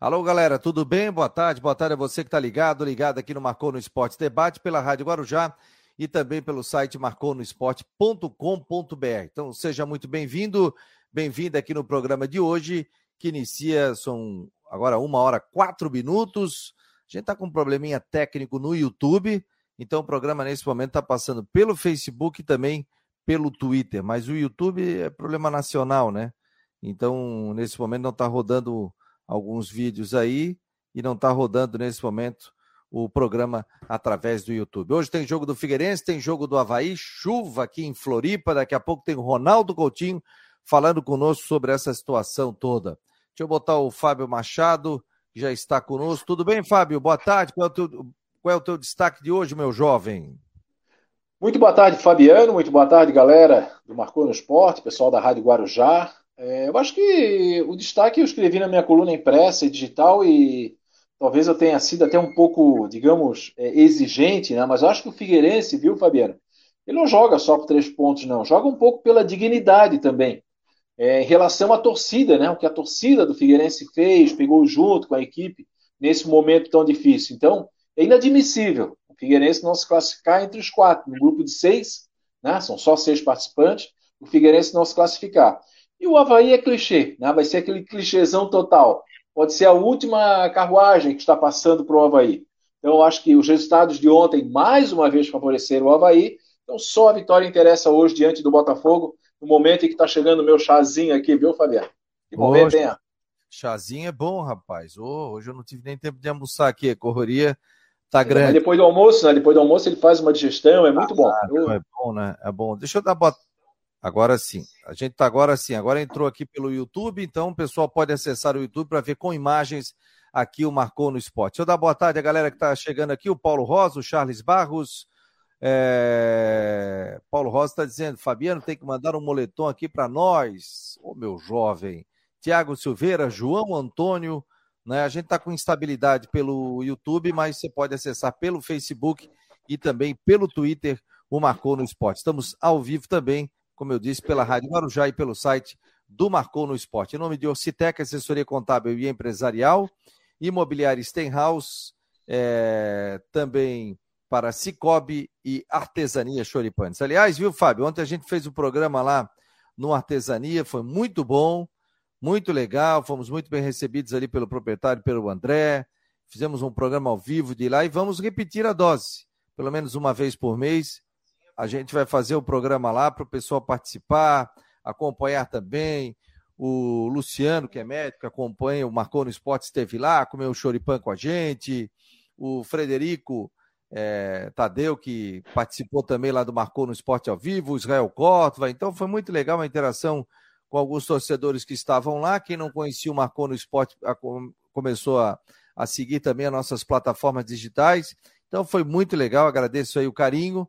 Alô, galera, tudo bem? Boa tarde, boa tarde a você que está ligado, ligado aqui no Marcou no Esporte Debate, pela Rádio Guarujá e também pelo site marconosport.com.br. Então, seja muito bem-vindo, bem-vinda aqui no programa de hoje, que inicia, são agora uma hora, quatro minutos. A gente está com um probleminha técnico no YouTube, então o programa nesse momento está passando pelo Facebook e também pelo Twitter, mas o YouTube é problema nacional, né? Então, nesse momento não está rodando alguns vídeos aí e não está rodando nesse momento o programa através do YouTube. Hoje tem jogo do Figueirense, tem jogo do Havaí, chuva aqui em Floripa, daqui a pouco tem o Ronaldo Coutinho falando conosco sobre essa situação toda. Deixa eu botar o Fábio Machado, que já está conosco. Tudo bem, Fábio? Boa tarde. Qual é o teu, qual é o teu destaque de hoje, meu jovem? Muito boa tarde, Fabiano. Muito boa tarde, galera do Marcou no Esporte, pessoal da Rádio Guarujá. É, eu acho que o destaque eu escrevi na minha coluna impressa e digital e talvez eu tenha sido até um pouco, digamos, é, exigente, né? mas acho que o Figueirense, viu, Fabiano? Ele não joga só por três pontos, não. Joga um pouco pela dignidade também. É, em relação à torcida, né? O que a torcida do Figueirense fez, pegou junto com a equipe nesse momento tão difícil. Então, é inadmissível o Figueirense não se classificar entre os quatro, no grupo de seis, né? São só seis participantes, o Figueirense não se classificar. E o Havaí é clichê, né? vai ser aquele clichêzão total. Pode ser a última carruagem que está passando para o Havaí. Então, eu acho que os resultados de ontem, mais uma vez, favoreceram o Havaí. Então, só a vitória interessa hoje diante do Botafogo, no momento em que está chegando o meu chazinho aqui, viu, Fabiano? Que momento, hein? Chazinho é bom, rapaz. Oh, hoje eu não tive nem tempo de almoçar aqui, a correria tá grande. Mas depois do almoço, né? Depois do almoço ele faz uma digestão, é muito ah, bom. É bom, né? É bom. Deixa eu dar boa Agora sim. A gente está agora sim. Agora entrou aqui pelo YouTube, então o pessoal pode acessar o YouTube para ver com imagens aqui o Marcou no Esporte. Deixa eu dar boa tarde à galera que está chegando aqui, o Paulo Rosa, o Charles Barros. É... Paulo Rosa está dizendo, Fabiano tem que mandar um moletom aqui para nós. Ô, meu jovem. Tiago Silveira, João Antônio. Né? A gente está com instabilidade pelo YouTube, mas você pode acessar pelo Facebook e também pelo Twitter o Marcou no Esporte. Estamos ao vivo também como eu disse, pela Rádio Guarujá e pelo site do Marcou no Esporte. Em nome de Orcitec, assessoria contábil e empresarial, Imobiliária Stenhouse, é, também para Cicobi e Artesania Choripanes. Aliás, viu, Fábio, ontem a gente fez um programa lá no Artesania, foi muito bom, muito legal, fomos muito bem recebidos ali pelo proprietário, pelo André, fizemos um programa ao vivo de lá e vamos repetir a dose, pelo menos uma vez por mês, a gente vai fazer o programa lá para o pessoal participar, acompanhar também. O Luciano, que é médico, acompanha, o Marcou no Esporte, esteve lá, comeu o choripan com a gente. O Frederico é, Tadeu, que participou também lá do Marcou no Esporte ao vivo, o Israel Córdova. Então foi muito legal uma interação com alguns torcedores que estavam lá. Quem não conhecia o Marcou no Esporte a, começou a, a seguir também as nossas plataformas digitais. Então foi muito legal, agradeço aí o carinho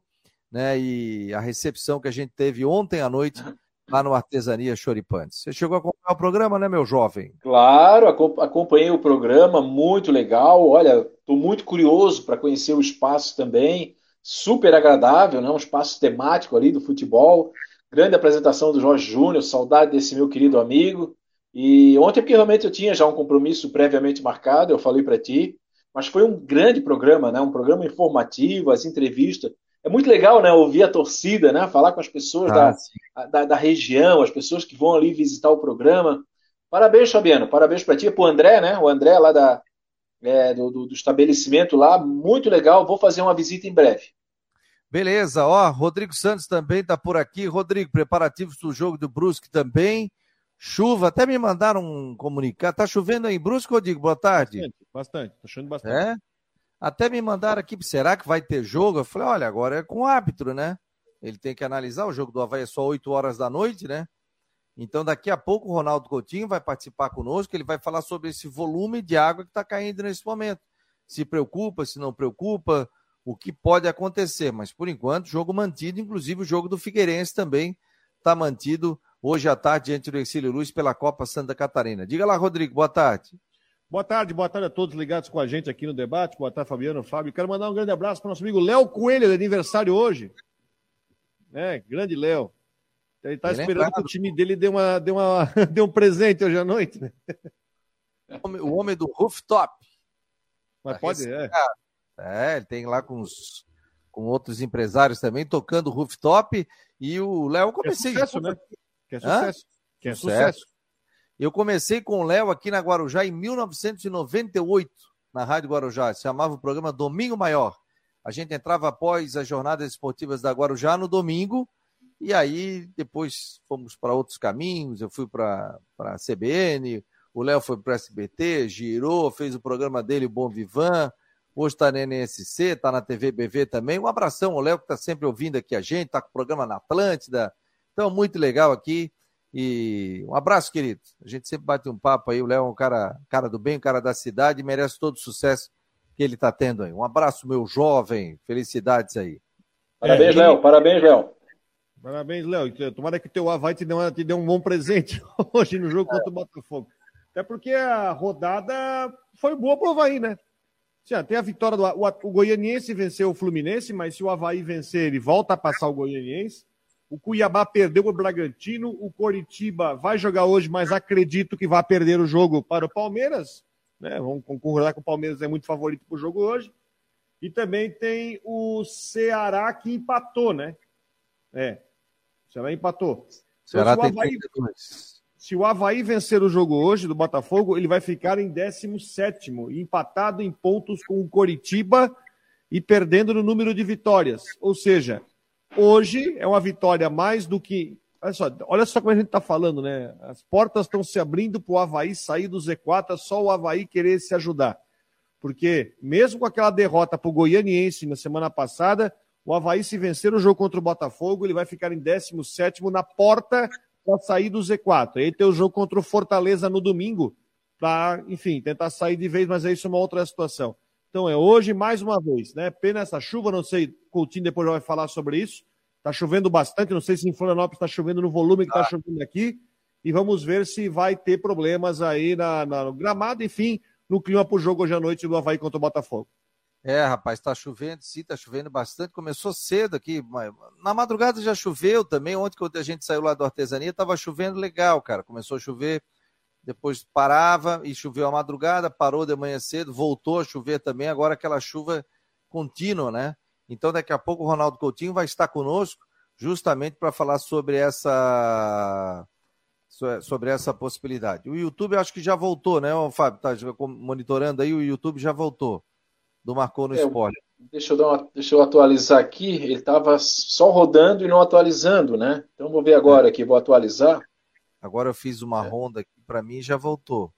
né? E a recepção que a gente teve ontem à noite lá no Artesania Choripantes. Você chegou a acompanhar o programa, né, meu jovem? Claro, acompanhei o programa, muito legal. Olha, estou muito curioso para conhecer o espaço também. Super agradável, né? Um espaço temático ali do futebol. Grande apresentação do Jorge Júnior, saudade desse meu querido amigo. E ontem, porque realmente eu tinha já um compromisso previamente marcado, eu falei para ti, mas foi um grande programa, né? Um programa informativo, as entrevistas é muito legal, né? Ouvir a torcida, né? Falar com as pessoas ah, da, da, da, região, as pessoas que vão ali visitar o programa. Parabéns, Fabiano. Parabéns para ti, para o André, né? O André lá da, é, do, do, do, estabelecimento lá. Muito legal. Vou fazer uma visita em breve. Beleza, ó. Rodrigo Santos também está por aqui. Rodrigo, preparativos do jogo do Brusque também. Chuva, até me mandaram um comunicado. Tá chovendo aí em Brusque, Rodrigo? Boa tarde. Bastante, bastante. Tá chovendo bastante. É? Até me mandaram aqui, será que vai ter jogo? Eu falei, olha, agora é com o árbitro, né? Ele tem que analisar, o jogo do Havaí é só 8 horas da noite, né? Então, daqui a pouco, o Ronaldo Coutinho vai participar conosco, ele vai falar sobre esse volume de água que está caindo nesse momento. Se preocupa, se não preocupa, o que pode acontecer. Mas, por enquanto, jogo mantido, inclusive o jogo do Figueirense também está mantido hoje à tarde diante do Exílio Luz pela Copa Santa Catarina. Diga lá, Rodrigo, boa tarde. Boa tarde, boa tarde a todos ligados com a gente aqui no debate. Boa tarde, Fabiano, Fábio. Quero mandar um grande abraço para o nosso amigo Léo Coelho, de aniversário hoje. É, grande Léo. Ele está esperando que o time dele dê, uma, dê, uma, dê um presente hoje à noite, né? O homem do rooftop. Mas pode, é. É, ele tem lá com, os, com outros empresários também tocando rooftop. E o Léo, comecei. Que é sucesso, né? Que é sucesso. Que é sucesso. Eu comecei com o Léo aqui na Guarujá em 1998, na Rádio Guarujá. Se chamava o programa Domingo Maior. A gente entrava após as jornadas esportivas da Guarujá no domingo. E aí depois fomos para outros caminhos. Eu fui para a CBN, o Léo foi para o SBT, girou, fez o programa dele, Bom Vivan. Hoje está na NSC, está na TV BV também. Um abração ao Léo, que está sempre ouvindo aqui a gente, está com o programa na Atlântida. Então, muito legal aqui. E um abraço, querido. A gente sempre bate um papo aí. O Léo é um cara, cara do bem, um cara da cidade, merece todo o sucesso que ele está tendo aí. Um abraço, meu jovem. Felicidades aí. Parabéns, é, Léo. Parabéns, Léo. Parabéns, Léo. Tomara que teu Havaí te dê, uma, te dê um bom presente hoje no jogo contra o Botafogo. Até porque a rodada foi boa pro Havaí, né? Sim, tem a vitória do o, o Goianiense venceu o Fluminense, mas se o Havaí vencer, ele volta a passar o Goianiense. O Cuiabá perdeu o Bragantino, o Coritiba vai jogar hoje, mas acredito que vai perder o jogo para o Palmeiras. Né? Vamos concordar que o Palmeiras é muito favorito para o jogo hoje. E também tem o Ceará que empatou, né? É. O Ceará empatou. Ceará então, tem Havaí... 32. Se o Havaí vencer o jogo hoje do Botafogo, ele vai ficar em 17, empatado em pontos com o Coritiba e perdendo no número de vitórias. Ou seja, hoje é uma vitória mais do que. Olha só, olha só como a gente está falando, né? As portas estão se abrindo para o Havaí sair do Z4, é só o Havaí querer se ajudar. Porque, mesmo com aquela derrota para o Goianiense na semana passada, o Havaí, se vencer o jogo contra o Botafogo, ele vai ficar em 17 na porta para sair do Z4. Aí tem o jogo contra o Fortaleza no domingo, para, enfim, tentar sair de vez, mas é isso uma outra situação. Então é hoje mais uma vez, né? Pena essa chuva, não sei, Coutinho depois já vai falar sobre isso. Está chovendo bastante, não sei se em Florianópolis está chovendo no volume que está ah. chovendo aqui. E vamos ver se vai ter problemas aí na, na no gramado, enfim, no clima para o jogo hoje à noite do Havaí contra o Botafogo. É, rapaz, está chovendo, sim, está chovendo bastante. Começou cedo aqui, na madrugada já choveu também. Ontem, quando a gente saiu lá do artesania, estava chovendo legal, cara. Começou a chover, depois parava e choveu a madrugada, parou de manhã cedo, voltou a chover também. Agora aquela chuva contínua, né? Então, daqui a pouco o Ronaldo Coutinho vai estar conosco, justamente para falar sobre essa sobre essa possibilidade. O YouTube acho que já voltou, né, Fábio? Tá monitorando aí, o YouTube já voltou do Marcou no é, Esporte. Deixa eu, dar uma, deixa eu atualizar aqui. Ele estava só rodando e não atualizando, né? Então vou ver agora aqui, vou atualizar. Agora eu fiz uma é. ronda aqui para mim já voltou.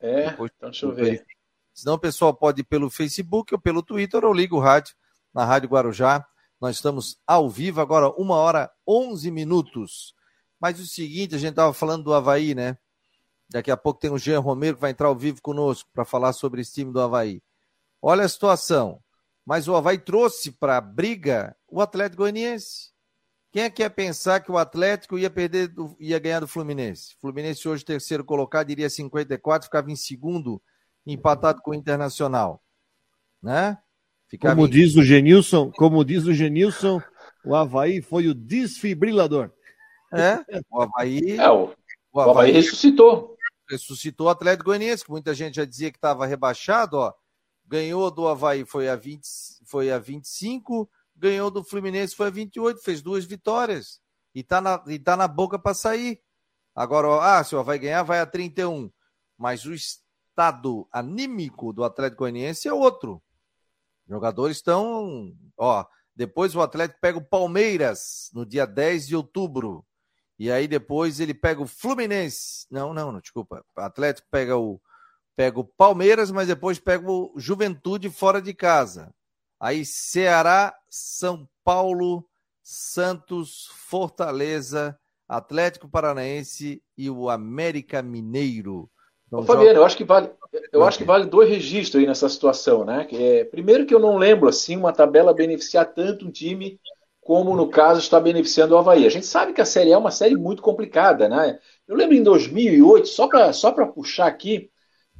É, Depois, então deixa eu ver. Senão o pessoal pode ir pelo Facebook ou pelo Twitter ou liga o rádio na Rádio Guarujá. Nós estamos ao vivo agora, uma hora 11 minutos. Mas o seguinte, a gente estava falando do Havaí, né? Daqui a pouco tem o Jean Romero que vai entrar ao vivo conosco para falar sobre esse time do Havaí. Olha a situação. Mas o Havaí trouxe para a briga o Atlético Goianiense. Quem é que ia pensar que o Atlético ia perder, do, ia ganhar do Fluminense? Fluminense hoje terceiro colocado, iria 54, ficava em segundo, empatado com o Internacional. Né? Ficava como em... diz o Genilson, como diz o Genilson, o Havaí foi o desfibrilador. É, o Havaí. É, o, o Havaí, o Havaí ressuscitou. Ressuscitou o Atlético Goianiense, que muita gente já dizia que estava rebaixado, ó ganhou do Havaí foi a, 20, foi a 25, ganhou do Fluminense foi a 28, fez duas vitórias. E tá na, e tá na boca para sair. Agora, ah, se o Havaí ganhar, vai a 31. Mas o estado anímico do Atlético Goianiense é outro. Os jogadores estão. Ó, depois o Atlético pega o Palmeiras no dia 10 de outubro. E aí depois ele pega o Fluminense. Não, não, não desculpa. O Atlético pega o pega o Palmeiras, mas depois pega o Juventude fora de casa. Aí Ceará, São Paulo, Santos, Fortaleza, Atlético Paranaense e o América Mineiro. Então, Ô, Fabiano, joga... eu acho que vale, eu acho que vale dois registros aí nessa situação, né? Que é, primeiro que eu não lembro assim uma tabela beneficiar tanto um time como no caso está beneficiando o Havaí. A gente sabe que a série é uma série muito complicada, né? Eu lembro em 2008, só para só para puxar aqui,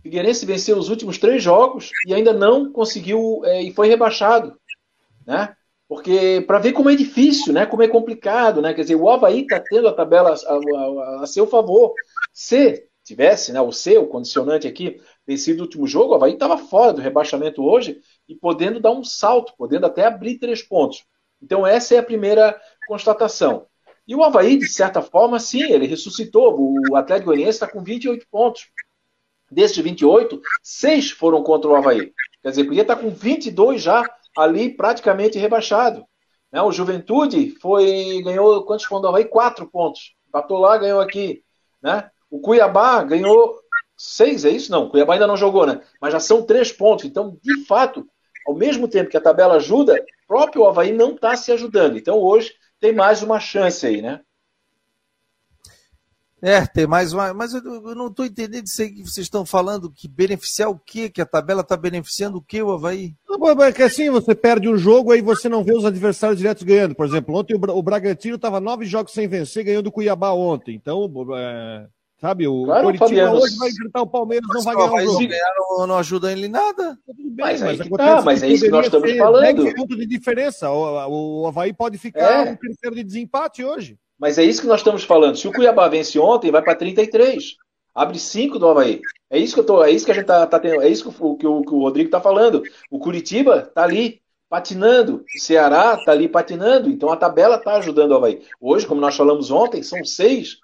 Figueirense venceu os últimos três jogos e ainda não conseguiu é, e foi rebaixado, né? Porque para ver como é difícil, né? Como é complicado, né? Quer dizer, o Havaí está tendo a tabela a, a, a, seu favor. Se tivesse, né? O seu condicionante aqui vencido o último jogo, o Havaí estava fora do rebaixamento hoje e podendo dar um salto, podendo até abrir três pontos. Então, essa é a primeira constatação. E o Havaí, de certa forma, sim, ele ressuscitou. O Atlético Goianiense está com 28 pontos. Desses 28, seis foram contra o Havaí. Quer dizer, podia estar com 22 já ali praticamente rebaixado. Né? O Juventude foi ganhou quantos pontos do Havaí? Quatro pontos. Empatou lá, ganhou aqui. Né? O Cuiabá ganhou seis, é isso? Não, o Cuiabá ainda não jogou, né? Mas já são três pontos. Então, de fato, ao mesmo tempo que a tabela ajuda, o próprio Havaí não está se ajudando. Então, hoje, tem mais uma chance aí, né? É, tem mais uma. Mas eu, eu não estou entendendo isso aí que vocês estão falando, que beneficiar o quê? Que a tabela está beneficiando o quê, o Havaí? É que assim, você perde um jogo, aí você não vê os adversários diretos ganhando. Por exemplo, ontem o, Bragantino estava nove jogos sem vencer, ganhando o Cuiabá ontem. Então, é, sabe, o claro, Coritiba hoje vai enfrentar o Palmeiras, mas não vai ganhar o jogo. Não, não ajuda ele em nada. Bem, mas, mas, aí, tá, mas é isso que nós estamos falando. 10 pontos de diferença. O, o Havaí pode ficar é. um terceiro de desempate hoje. Mas é isso que nós estamos falando. Se o Cuiabá vence ontem, vai para 33. Abre 5 do Havaí. É isso que eu tô, é isso que a gente tá, tá tendo, é isso que o, que o, que o Rodrigo está falando. O Curitiba está ali patinando, o Ceará está ali patinando, então a tabela está ajudando o Havaí. Hoje, como nós falamos ontem, são seis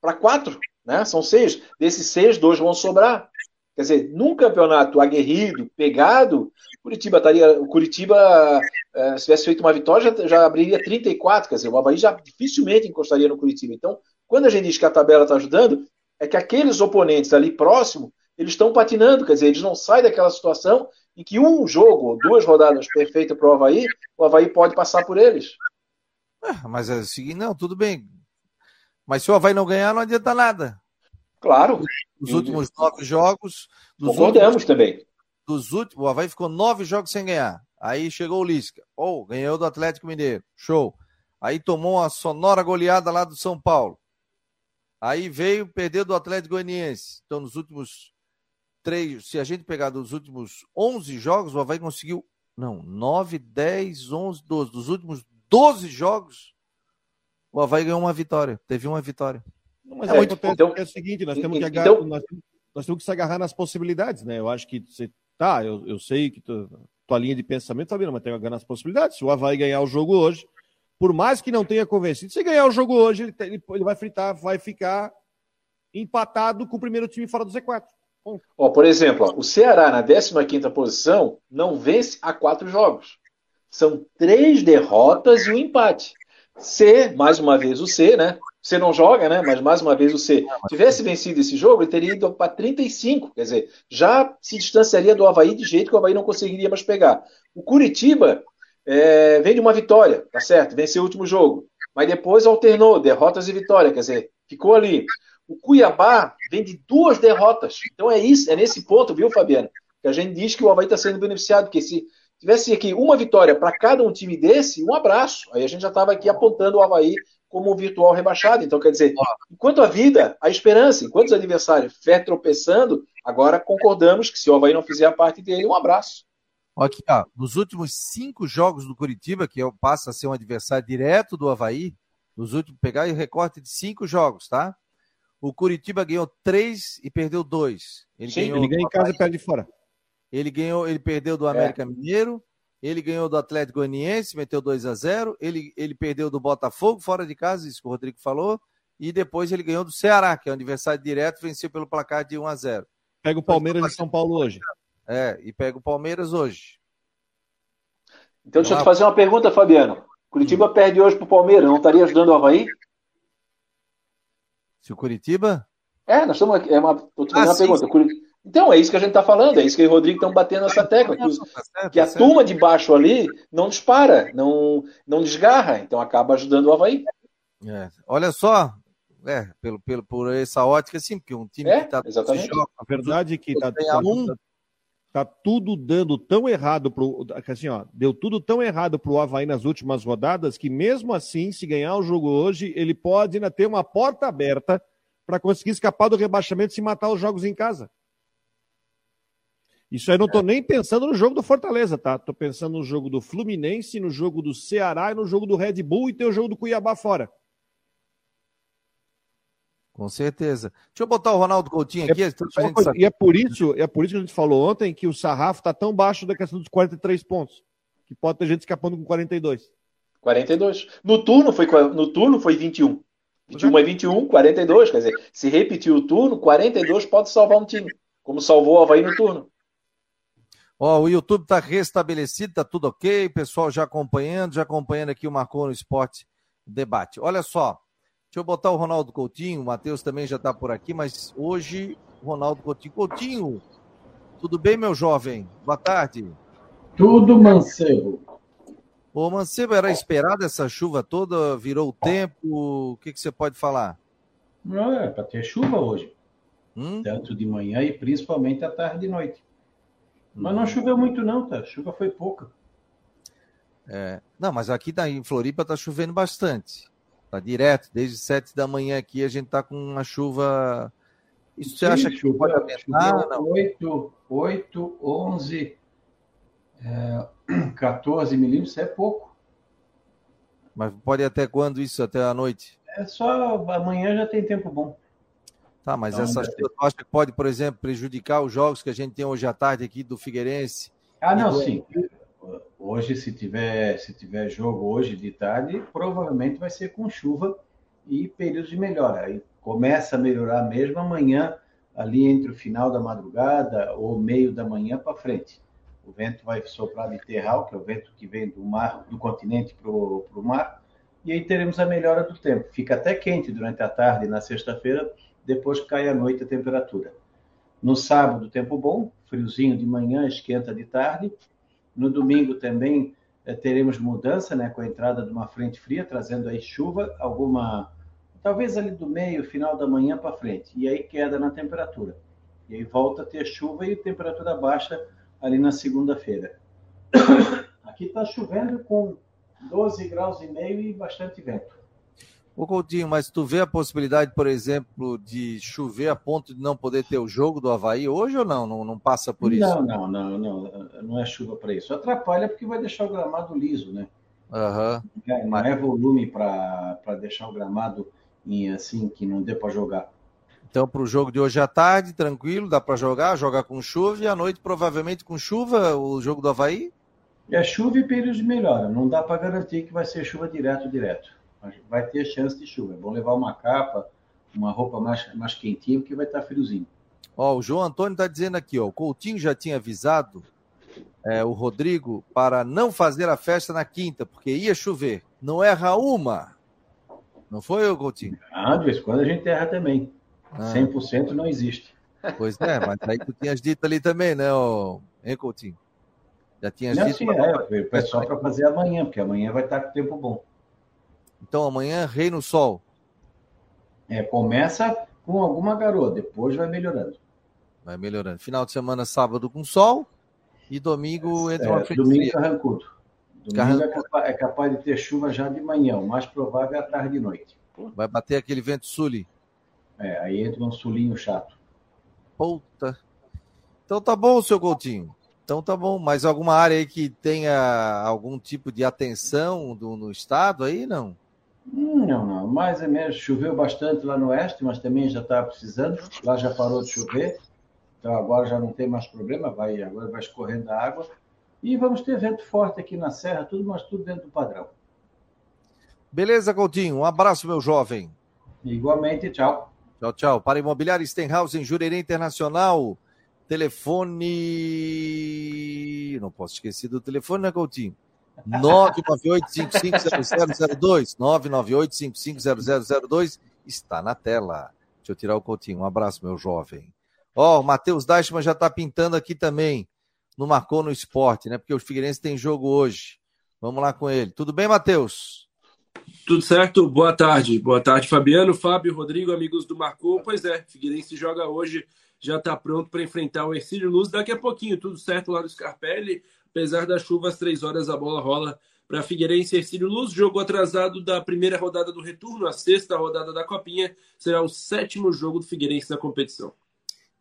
para quatro, né? São seis. Desses seis, dois vão sobrar. Quer dizer, num campeonato aguerrido, pegado, Curitiba estaria, o Curitiba, é, se tivesse feito uma vitória, já, já, abriria 34, quer dizer, o Havaí já dificilmente encostaria no Curitiba. Então, quando a gente diz que a tabela está ajudando, é que aqueles oponentes ali próximo, eles estão patinando, quer dizer, eles não saem daquela situação em que um jogo ou duas rodadas perfeitas para o Havaí, o Havaí pode passar por eles. É, mas é o seguinte, não, tudo bem. Mas se o Havaí não ganhar, não adianta nada. Claro. Os últimos nove jogos. Concordamos últimos, também. Dos últimos, o Havaí ficou nove jogos sem ganhar. Aí chegou o Lisca. Ou oh, ganhou do Atlético Mineiro. Show. Aí tomou uma sonora goleada lá do São Paulo. Aí veio, perdeu do Atlético Goianiense. Então, nos últimos três, se a gente pegar dos últimos 11 jogos, o Havaí conseguiu. Não, 9, 10, 11, 12. Dos últimos 12 jogos, o Havaí ganhou uma vitória. Teve uma vitória. Mas é, é, então, é o seguinte, nós temos, que agarrar, então, nós, nós, temos que se agarrar nas possibilidades, né? Eu acho que você. Tá, eu, eu sei que tu, tua linha de pensamento, Sabina, mas tem que agarrar nas possibilidades. Se o Havaí ganhar o jogo hoje, por mais que não tenha convencido, se ganhar o jogo hoje, ele, ele, ele vai fritar, vai ficar empatado com o primeiro time fora do Z4. Ó, por exemplo, ó, o Ceará na 15 posição não vence há quatro jogos. São três derrotas e um empate. C, mais uma vez o C, né? Você não joga, né? Mas mais uma vez o C tivesse vencido esse jogo, ele teria ido para 35. Quer dizer, já se distanciaria do Havaí de jeito que o Havaí não conseguiria mais pegar. O Curitiba é, vem de uma vitória, tá certo? Venceu o último jogo. Mas depois alternou, derrotas e vitória, quer dizer, ficou ali. O Cuiabá vem de duas derrotas. Então é isso, é nesse ponto, viu, Fabiano? Que a gente diz que o Havaí está sendo beneficiado, porque se tivesse aqui uma vitória para cada um time desse, um abraço. Aí a gente já estava aqui apontando o Havaí como um virtual rebaixado. Então, quer dizer, enquanto a vida, a esperança, enquanto os adversários fé tropeçando, agora concordamos que se o Havaí não fizer a parte dele, um abraço. Aqui, ó, nos últimos cinco jogos do Curitiba, que é passa a ser um adversário direto do Havaí, nos últimos, pegar o recorte de cinco jogos, tá? O Curitiba ganhou três e perdeu dois. Ele, Sim, ganhou ele ganha em casa e perde fora. Ele ganhou, ele perdeu do América é. Mineiro, ele ganhou do Atlético Goianiense, meteu 2 a 0 ele, ele perdeu do Botafogo fora de casa, isso que o Rodrigo falou, e depois ele ganhou do Ceará, que é um adversário direto, venceu pelo placar de 1 a 0 Pega o Palmeiras de São Paulo hoje. É, e pega o Palmeiras hoje. Então, deixa eu te fazer uma pergunta, Fabiano. Curitiba hum. perde hoje pro Palmeiras, não estaria ajudando o Havaí? Se o Curitiba? É, nós estamos aqui. É uma, tô te ah, uma sim, pergunta. Sim. Então, é isso que a gente está falando, é isso que o Rodrigo estão batendo nessa tecla. Que, os, tá que a turma de baixo ali não dispara, não, não desgarra, então acaba ajudando o Havaí. É. Olha só, é, pelo, pelo, por essa ótica, sim, porque um time é, que está. A verdade é que está tá, tá, tá, tudo dando tão errado pro. Assim, ó, deu tudo tão errado para o Havaí nas últimas rodadas que, mesmo assim, se ganhar o jogo hoje, ele pode ainda ter uma porta aberta para conseguir escapar do rebaixamento se matar os jogos em casa. Isso aí não estou nem pensando no jogo do Fortaleza, tá? Estou pensando no jogo do Fluminense, no jogo do Ceará e no jogo do Red Bull e tem o jogo do Cuiabá fora. Com certeza. Deixa eu botar o Ronaldo Coutinho aqui. É, e é por, isso, é por isso que a gente falou ontem que o sarrafo está tão baixo da questão dos 43 pontos. Que pode ter gente escapando com 42. 42. No turno foi, no turno foi 21. 21 é 21, 42. Quer dizer, se repetir o turno, 42 pode salvar um time. Como salvou o Havaí no turno. Ó, o YouTube está restabelecido, está tudo ok. Pessoal já acompanhando, já acompanhando aqui o Marcou no Esporte Debate. Olha só, deixa eu botar o Ronaldo Coutinho. O Matheus também já está por aqui, mas hoje, Ronaldo Coutinho. Coutinho, tudo bem, meu jovem? Boa tarde. Tudo, Mancebo. Ô, Mancebo, era esperada essa chuva toda? Virou o tempo? O que, que você pode falar? Não, é para ter chuva hoje. Hum? Tanto de manhã e principalmente à tarde e noite. Mas não choveu muito, não, tá? A chuva foi pouca. É, não, mas aqui tá, em Floripa tá chovendo bastante. Tá direto, desde sete da manhã aqui a gente tá com uma chuva. Isso Sim, você acha que pode aumentar? Não? 8, 8, 11, é, 14 milímetros é pouco. Mas pode ir até quando isso? Até a noite? É só amanhã já tem tempo bom. Tá, mas então, essa chuva, acha que pode, por exemplo, prejudicar os jogos que a gente tem hoje à tarde aqui do Figueirense? Ah, não, do... sim. Hoje, se tiver, se tiver jogo hoje de tarde, provavelmente vai ser com chuva e períodos de melhora. Aí começa a melhorar mesmo amanhã, ali entre o final da madrugada ou meio da manhã para frente. O vento vai soprar de terral, que é o vento que vem do mar, do continente para o mar, e aí teremos a melhora do tempo. Fica até quente durante a tarde na sexta-feira, depois cai à noite a temperatura. No sábado, tempo bom, friozinho de manhã, esquenta de tarde. No domingo também eh, teremos mudança, né, com a entrada de uma frente fria, trazendo aí chuva, alguma, talvez ali do meio, final da manhã para frente, e aí queda na temperatura. E aí volta a ter chuva e temperatura baixa ali na segunda-feira. Aqui está chovendo com 12 graus e meio e bastante vento. Ô Coutinho, mas tu vê a possibilidade, por exemplo, de chover a ponto de não poder ter o jogo do Havaí hoje ou não? Não, não passa por isso? Não, não, não, não, não é chuva para isso. Atrapalha porque vai deixar o gramado liso, né? Uhum. Não é volume para deixar o gramado em, assim que não dê para jogar. Então, para o jogo de hoje à tarde, tranquilo, dá para jogar, jogar com chuva e à noite, provavelmente com chuva, o jogo do Havaí? É chuva e períodos de melhora. Não dá para garantir que vai ser chuva direto, direto vai ter chance de chuva. É bom levar uma capa, uma roupa mais, mais quentinha, porque vai estar friozinho. Ó, o João Antônio está dizendo aqui, ó, o Coutinho já tinha avisado é, o Rodrigo para não fazer a festa na quinta, porque ia chover. Não erra uma. Não foi, o Coutinho? Ah, de vez em quando a gente erra também. Ah. 100% não existe. Pois é, mas aí tu tinhas dito ali também, né, ó, hein, Coutinho? Já tinhas não, dito. Sim, é, é só para fazer amanhã, porque amanhã vai estar com tempo bom. Então amanhã, Rei no Sol. É, começa com alguma garoa, depois vai melhorando. Vai melhorando. Final de semana, sábado com sol e domingo entra é, uma frente Domingo carrancudo. Domingo carrancudo. É, capaz, é, capaz, de ter chuva já de manhã, o mais provável é a tarde e noite. Vai bater aquele vento sul. É, aí entra um sulinho chato. Puta. Então tá bom, seu Coutinho. Então tá bom. Mais alguma área aí que tenha algum tipo de atenção do, no estado aí, não? Não, não. Mais ou menos choveu bastante lá no oeste, mas também já estava precisando. Lá já parou de chover. Então agora já não tem mais problema, vai, agora vai escorrendo a água. E vamos ter vento forte aqui na Serra, tudo, mas tudo dentro do padrão. Beleza, Coutinho. Um abraço, meu jovem. Igualmente, tchau. Tchau, tchau. Para Imobiliário Stenhouse em Jurerê Internacional. Telefone. Não posso esquecer do telefone, né, Coutinho? 998-550002. 998-550002 está na tela. Deixa eu tirar o Coutinho. Um abraço, meu jovem. Ó, oh, o Matheus Deichmann já está pintando aqui também. No Marcou no Esporte, né? Porque o Figueirense tem jogo hoje. Vamos lá com ele. Tudo bem, Matheus? Tudo certo? Boa tarde. Boa tarde, Fabiano, Fábio, Rodrigo, amigos do Marcou. Pois é, Figueirense joga hoje, já está pronto para enfrentar o Ercílio Luz daqui a pouquinho. Tudo certo lá no Scarpelli. Apesar da chuva, às três horas a bola rola para Figueirense e Ercílio Luz. Jogo atrasado da primeira rodada do retorno, a sexta rodada da Copinha. Será o sétimo jogo do Figueirense na competição.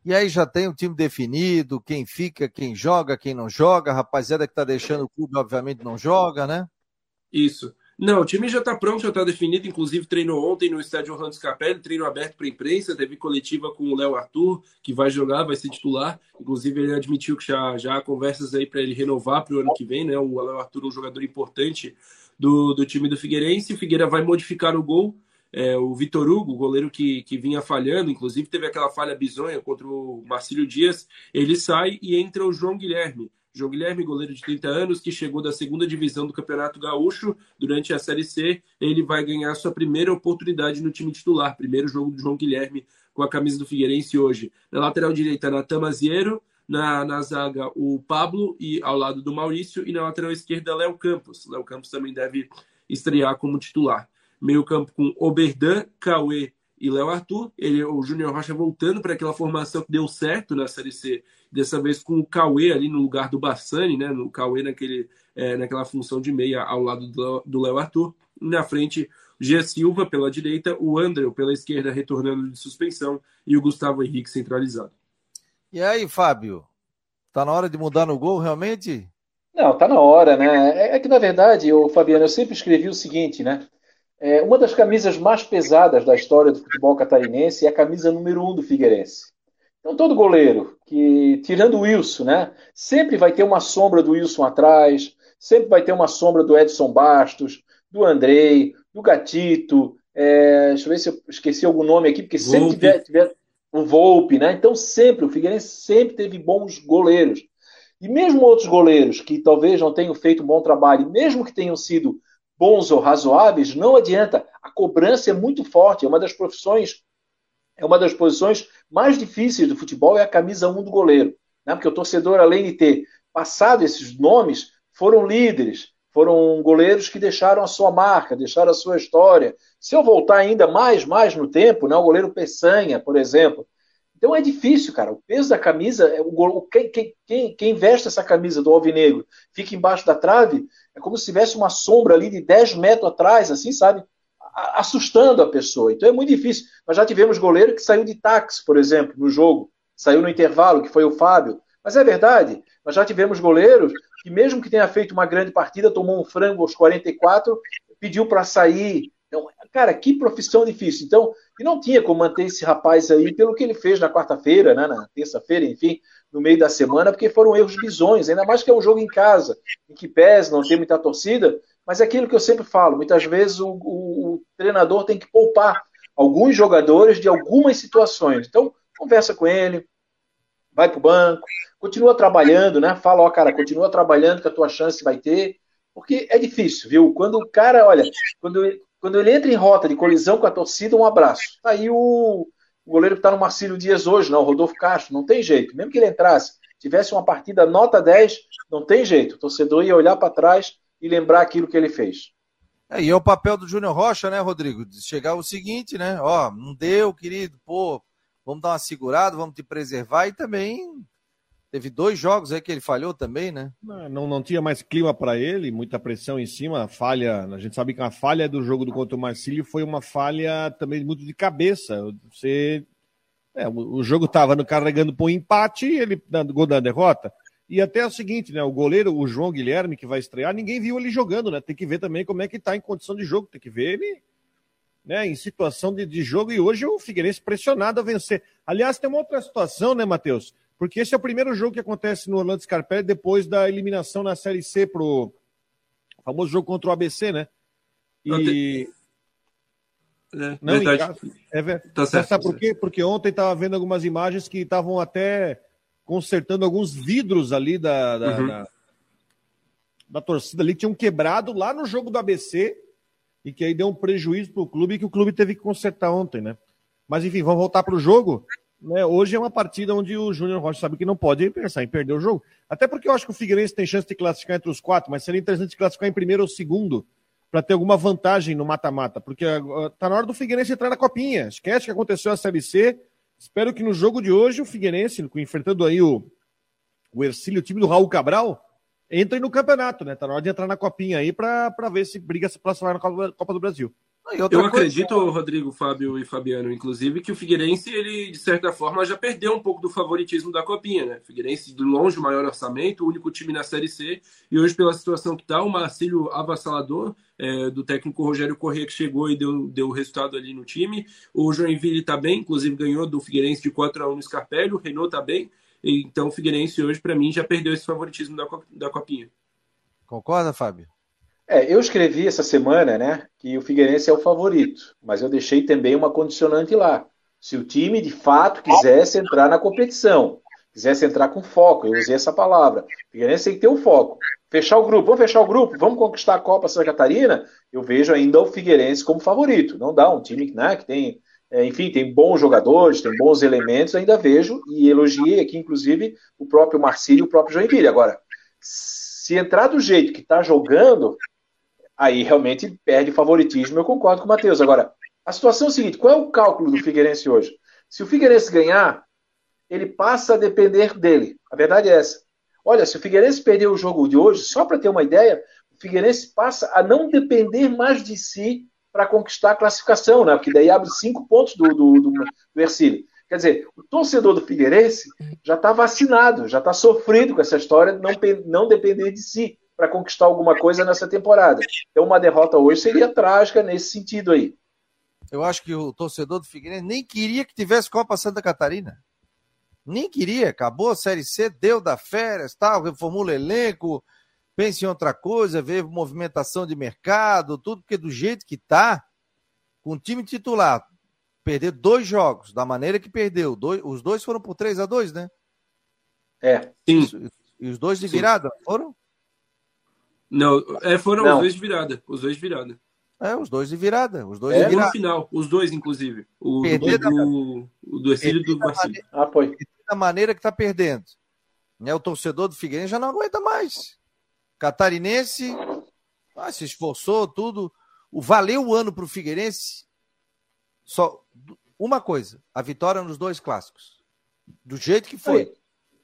E aí já tem o time definido, quem fica, quem joga, quem não joga. A rapaziada que está deixando o clube, obviamente, não joga, né? Isso. Não, o time já está pronto, já está definido. Inclusive, treinou ontem no estádio Orlando Scarpelli, treino aberto para a imprensa. Teve coletiva com o Léo Arthur, que vai jogar, vai ser titular. Inclusive, ele admitiu que já, já há conversas aí para ele renovar para o ano que vem, né? O Léo Arthur, um jogador importante do, do time do Figueirense. O Figueira vai modificar o gol. É, o Vitor Hugo, goleiro que, que vinha falhando, inclusive teve aquela falha bizonha contra o Marcílio Dias, ele sai e entra o João Guilherme. João Guilherme, goleiro de 30 anos, que chegou da segunda divisão do Campeonato Gaúcho durante a Série C, ele vai ganhar sua primeira oportunidade no time titular. Primeiro jogo do João Guilherme com a camisa do Figueirense hoje. Na lateral direita, Natan Maziero, na, na zaga o Pablo e ao lado do Maurício, e na lateral esquerda, Léo Campos. Léo Campos também deve estrear como titular. Meio campo com Oberdan, Cauê e Léo Arthur. Ele, o Júnior Rocha voltando para aquela formação que deu certo na Série C, dessa vez com o Cauê ali no lugar do Bassani, né? No Cauê naquele, é, naquela função de meia ao lado do Léo Arthur. Na frente, Gia Silva pela direita, o André pela esquerda retornando de suspensão e o Gustavo Henrique centralizado. E aí, Fábio? Tá na hora de mudar no gol, realmente? Não, tá na hora, né? É, é que, na verdade, o Fabiano, eu sempre escrevi o seguinte, né? É, uma das camisas mais pesadas da história do futebol catarinense é a camisa número um do Figueirense. Então, todo goleiro, que tirando o Wilson, né, sempre vai ter uma sombra do Wilson atrás, sempre vai ter uma sombra do Edson Bastos, do Andrei, do Gatito, é, deixa eu ver se eu esqueci algum nome aqui, porque sempre tiver, tiver o Volpe, né? Então, sempre, o Figueirense sempre teve bons goleiros. E mesmo outros goleiros que talvez não tenham feito um bom trabalho, mesmo que tenham sido bons ou razoáveis, não adianta. A cobrança é muito forte, é uma das profissões, é uma das posições mais difíceis do futebol, é a camisa 1 do goleiro. Né? Porque o torcedor, além de ter passado esses nomes, foram líderes, foram goleiros que deixaram a sua marca, deixaram a sua história. Se eu voltar ainda mais, mais no tempo, né, o goleiro Peçanha, por exemplo. Então é difícil, cara. O peso da camisa, é o, quem, quem, quem veste essa camisa do Alvinegro fica embaixo da trave, é como se tivesse uma sombra ali de 10 metros atrás, assim, sabe? Assustando a pessoa. Então é muito difícil. Nós já tivemos goleiro que saiu de táxi, por exemplo, no jogo. Saiu no intervalo, que foi o Fábio. Mas é verdade. Nós já tivemos goleiros que, mesmo que tenha feito uma grande partida, tomou um frango aos 44, pediu para sair. Então, cara, que profissão difícil. Então, e não tinha como manter esse rapaz aí pelo que ele fez na quarta-feira, né, na terça-feira, enfim no meio da semana, porque foram erros bizonhos, ainda mais que é um jogo em casa, em que pés, não tem muita torcida, mas é aquilo que eu sempre falo, muitas vezes o, o, o treinador tem que poupar alguns jogadores de algumas situações. Então, conversa com ele, vai para o banco, continua trabalhando, né? Fala, ó, cara, continua trabalhando que a tua chance vai ter, porque é difícil, viu? Quando o cara, olha, quando, quando ele entra em rota de colisão com a torcida, um abraço. Tá aí o, o goleiro que está no Marcílio Dias hoje, não, Rodolfo Castro, não tem jeito. Mesmo que ele entrasse, tivesse uma partida nota 10, não tem jeito. O torcedor ia olhar para trás e lembrar aquilo que ele fez. É, e é o papel do Júnior Rocha, né, Rodrigo? De chegar o seguinte, né? Ó, não deu, querido, pô, vamos dar uma segurada, vamos te preservar e também Teve dois jogos aí que ele falhou também, né? Não, não, não tinha mais clima para ele, muita pressão em cima, falha. A gente sabe que a falha do jogo do contra o Marcílio foi uma falha também muito de cabeça. Você. É, o, jogo estava carregando para o empate e ele dando gol da derrota. E até é o seguinte, né? O goleiro, o João Guilherme, que vai estrear, ninguém viu ele jogando, né? Tem que ver também como é que tá em condição de jogo, tem que ver ele né, em situação de, de jogo. E hoje o Figueirense pressionado a vencer. Aliás, tem uma outra situação, né, Matheus? Porque esse é o primeiro jogo que acontece no Orlando Scarpelli depois da eliminação na Série C pro famoso jogo contra o ABC, né? E... É, não, verdade. É verdade. Tá certo, sabe tá por quê? Porque ontem estava vendo algumas imagens que estavam até consertando alguns vidros ali da, da, uhum. da, da, torcida ali, que tinham quebrado lá no jogo do ABC e que aí deu um prejuízo para o clube que o clube teve que consertar ontem, né? Mas enfim, vamos voltar para o jogo. Né, hoje é uma partida onde o Júnior Rocha sabe que não pode pensar em perder o jogo. Até porque eu acho que o Figueirense tem chance de classificar entre os quatro, mas seria interessante classificar em primeiro ou segundo para ter alguma vantagem no mata-mata, porque tá na hora do Figueirense entrar na copinha. Esquece que aconteceu a Série C. Espero que no jogo de hoje o Figueirense, enfrentando aí o, o Ercílio, o time do Raul Cabral, entre no campeonato, né? Tá na hora de entrar na copinha aí para ver se briga se classificar na Copa do Brasil. Eu acredito, coisa... Rodrigo, Fábio e Fabiano, inclusive, que o Figueirense, ele, de certa forma, já perdeu um pouco do favoritismo da Copinha, né? Figueirense, de longe, o maior orçamento, o único time na Série C, e hoje, pela situação que está, o Marcílio avassalador, é, do técnico Rogério Corrêa, que chegou e deu, deu resultado ali no time. O Joinville está bem, inclusive ganhou do Figueirense de 4 a 1 no Scarpelli, o Renault está bem, então o Figueirense hoje, para mim, já perdeu esse favoritismo da, da Copinha. Concorda, Fábio? É, eu escrevi essa semana, né, que o Figueirense é o favorito, mas eu deixei também uma condicionante lá. Se o time de fato quisesse entrar na competição, quisesse entrar com foco, eu usei essa palavra. O Figueirense tem que ter o um foco. Fechar o grupo, vamos fechar o grupo, vamos conquistar a Copa Santa Catarina. Eu vejo ainda o Figueirense como favorito. Não dá um time né, que tem, é, enfim, tem bons jogadores, tem bons elementos. Ainda vejo e elogiei aqui, inclusive, o próprio Marcílio e o próprio Joinville. Agora, se entrar do jeito que está jogando, aí realmente perde favoritismo. Eu concordo com o Matheus. Agora, a situação é a seguinte: qual é o cálculo do Figueirense hoje? Se o Figueirense ganhar, ele passa a depender dele. A verdade é essa. Olha, se o Figueirense perder o jogo de hoje, só para ter uma ideia, o Figueirense passa a não depender mais de si para conquistar a classificação, né? Porque daí abre cinco pontos do, do, do, do Ercílio. Quer dizer, o torcedor do Figueirense já está vacinado, já está sofrido com essa história de não, não depender de si para conquistar alguma coisa nessa temporada. Então, uma derrota hoje seria trágica nesse sentido aí. Eu acho que o torcedor do Figueirense nem queria que tivesse Copa Santa Catarina. Nem queria. Acabou a Série C, deu da férias, tal, reformula elenco, pensa em outra coisa, vê movimentação de mercado, tudo, porque do jeito que tá, com o time titular, perder dois jogos, da maneira que perdeu, dois, os dois foram por 3 a 2 né? É. Sim. E os dois de virada, Sim. foram? Não, é, foram Não. os dois de virada. Os dois de virada. É, os dois de virada. Os dois é, de virada. no final, os dois, inclusive. O Perder do, da... do, do Ercílio do Marcílio. Ah, foi. Da maneira que tá perdendo. Né, o torcedor do Figueirense já não aguenta mais. Catarinense ah, se esforçou, tudo. O valeu o ano pro Figueirense. Só uma coisa: a vitória nos dois clássicos. Do jeito que foi.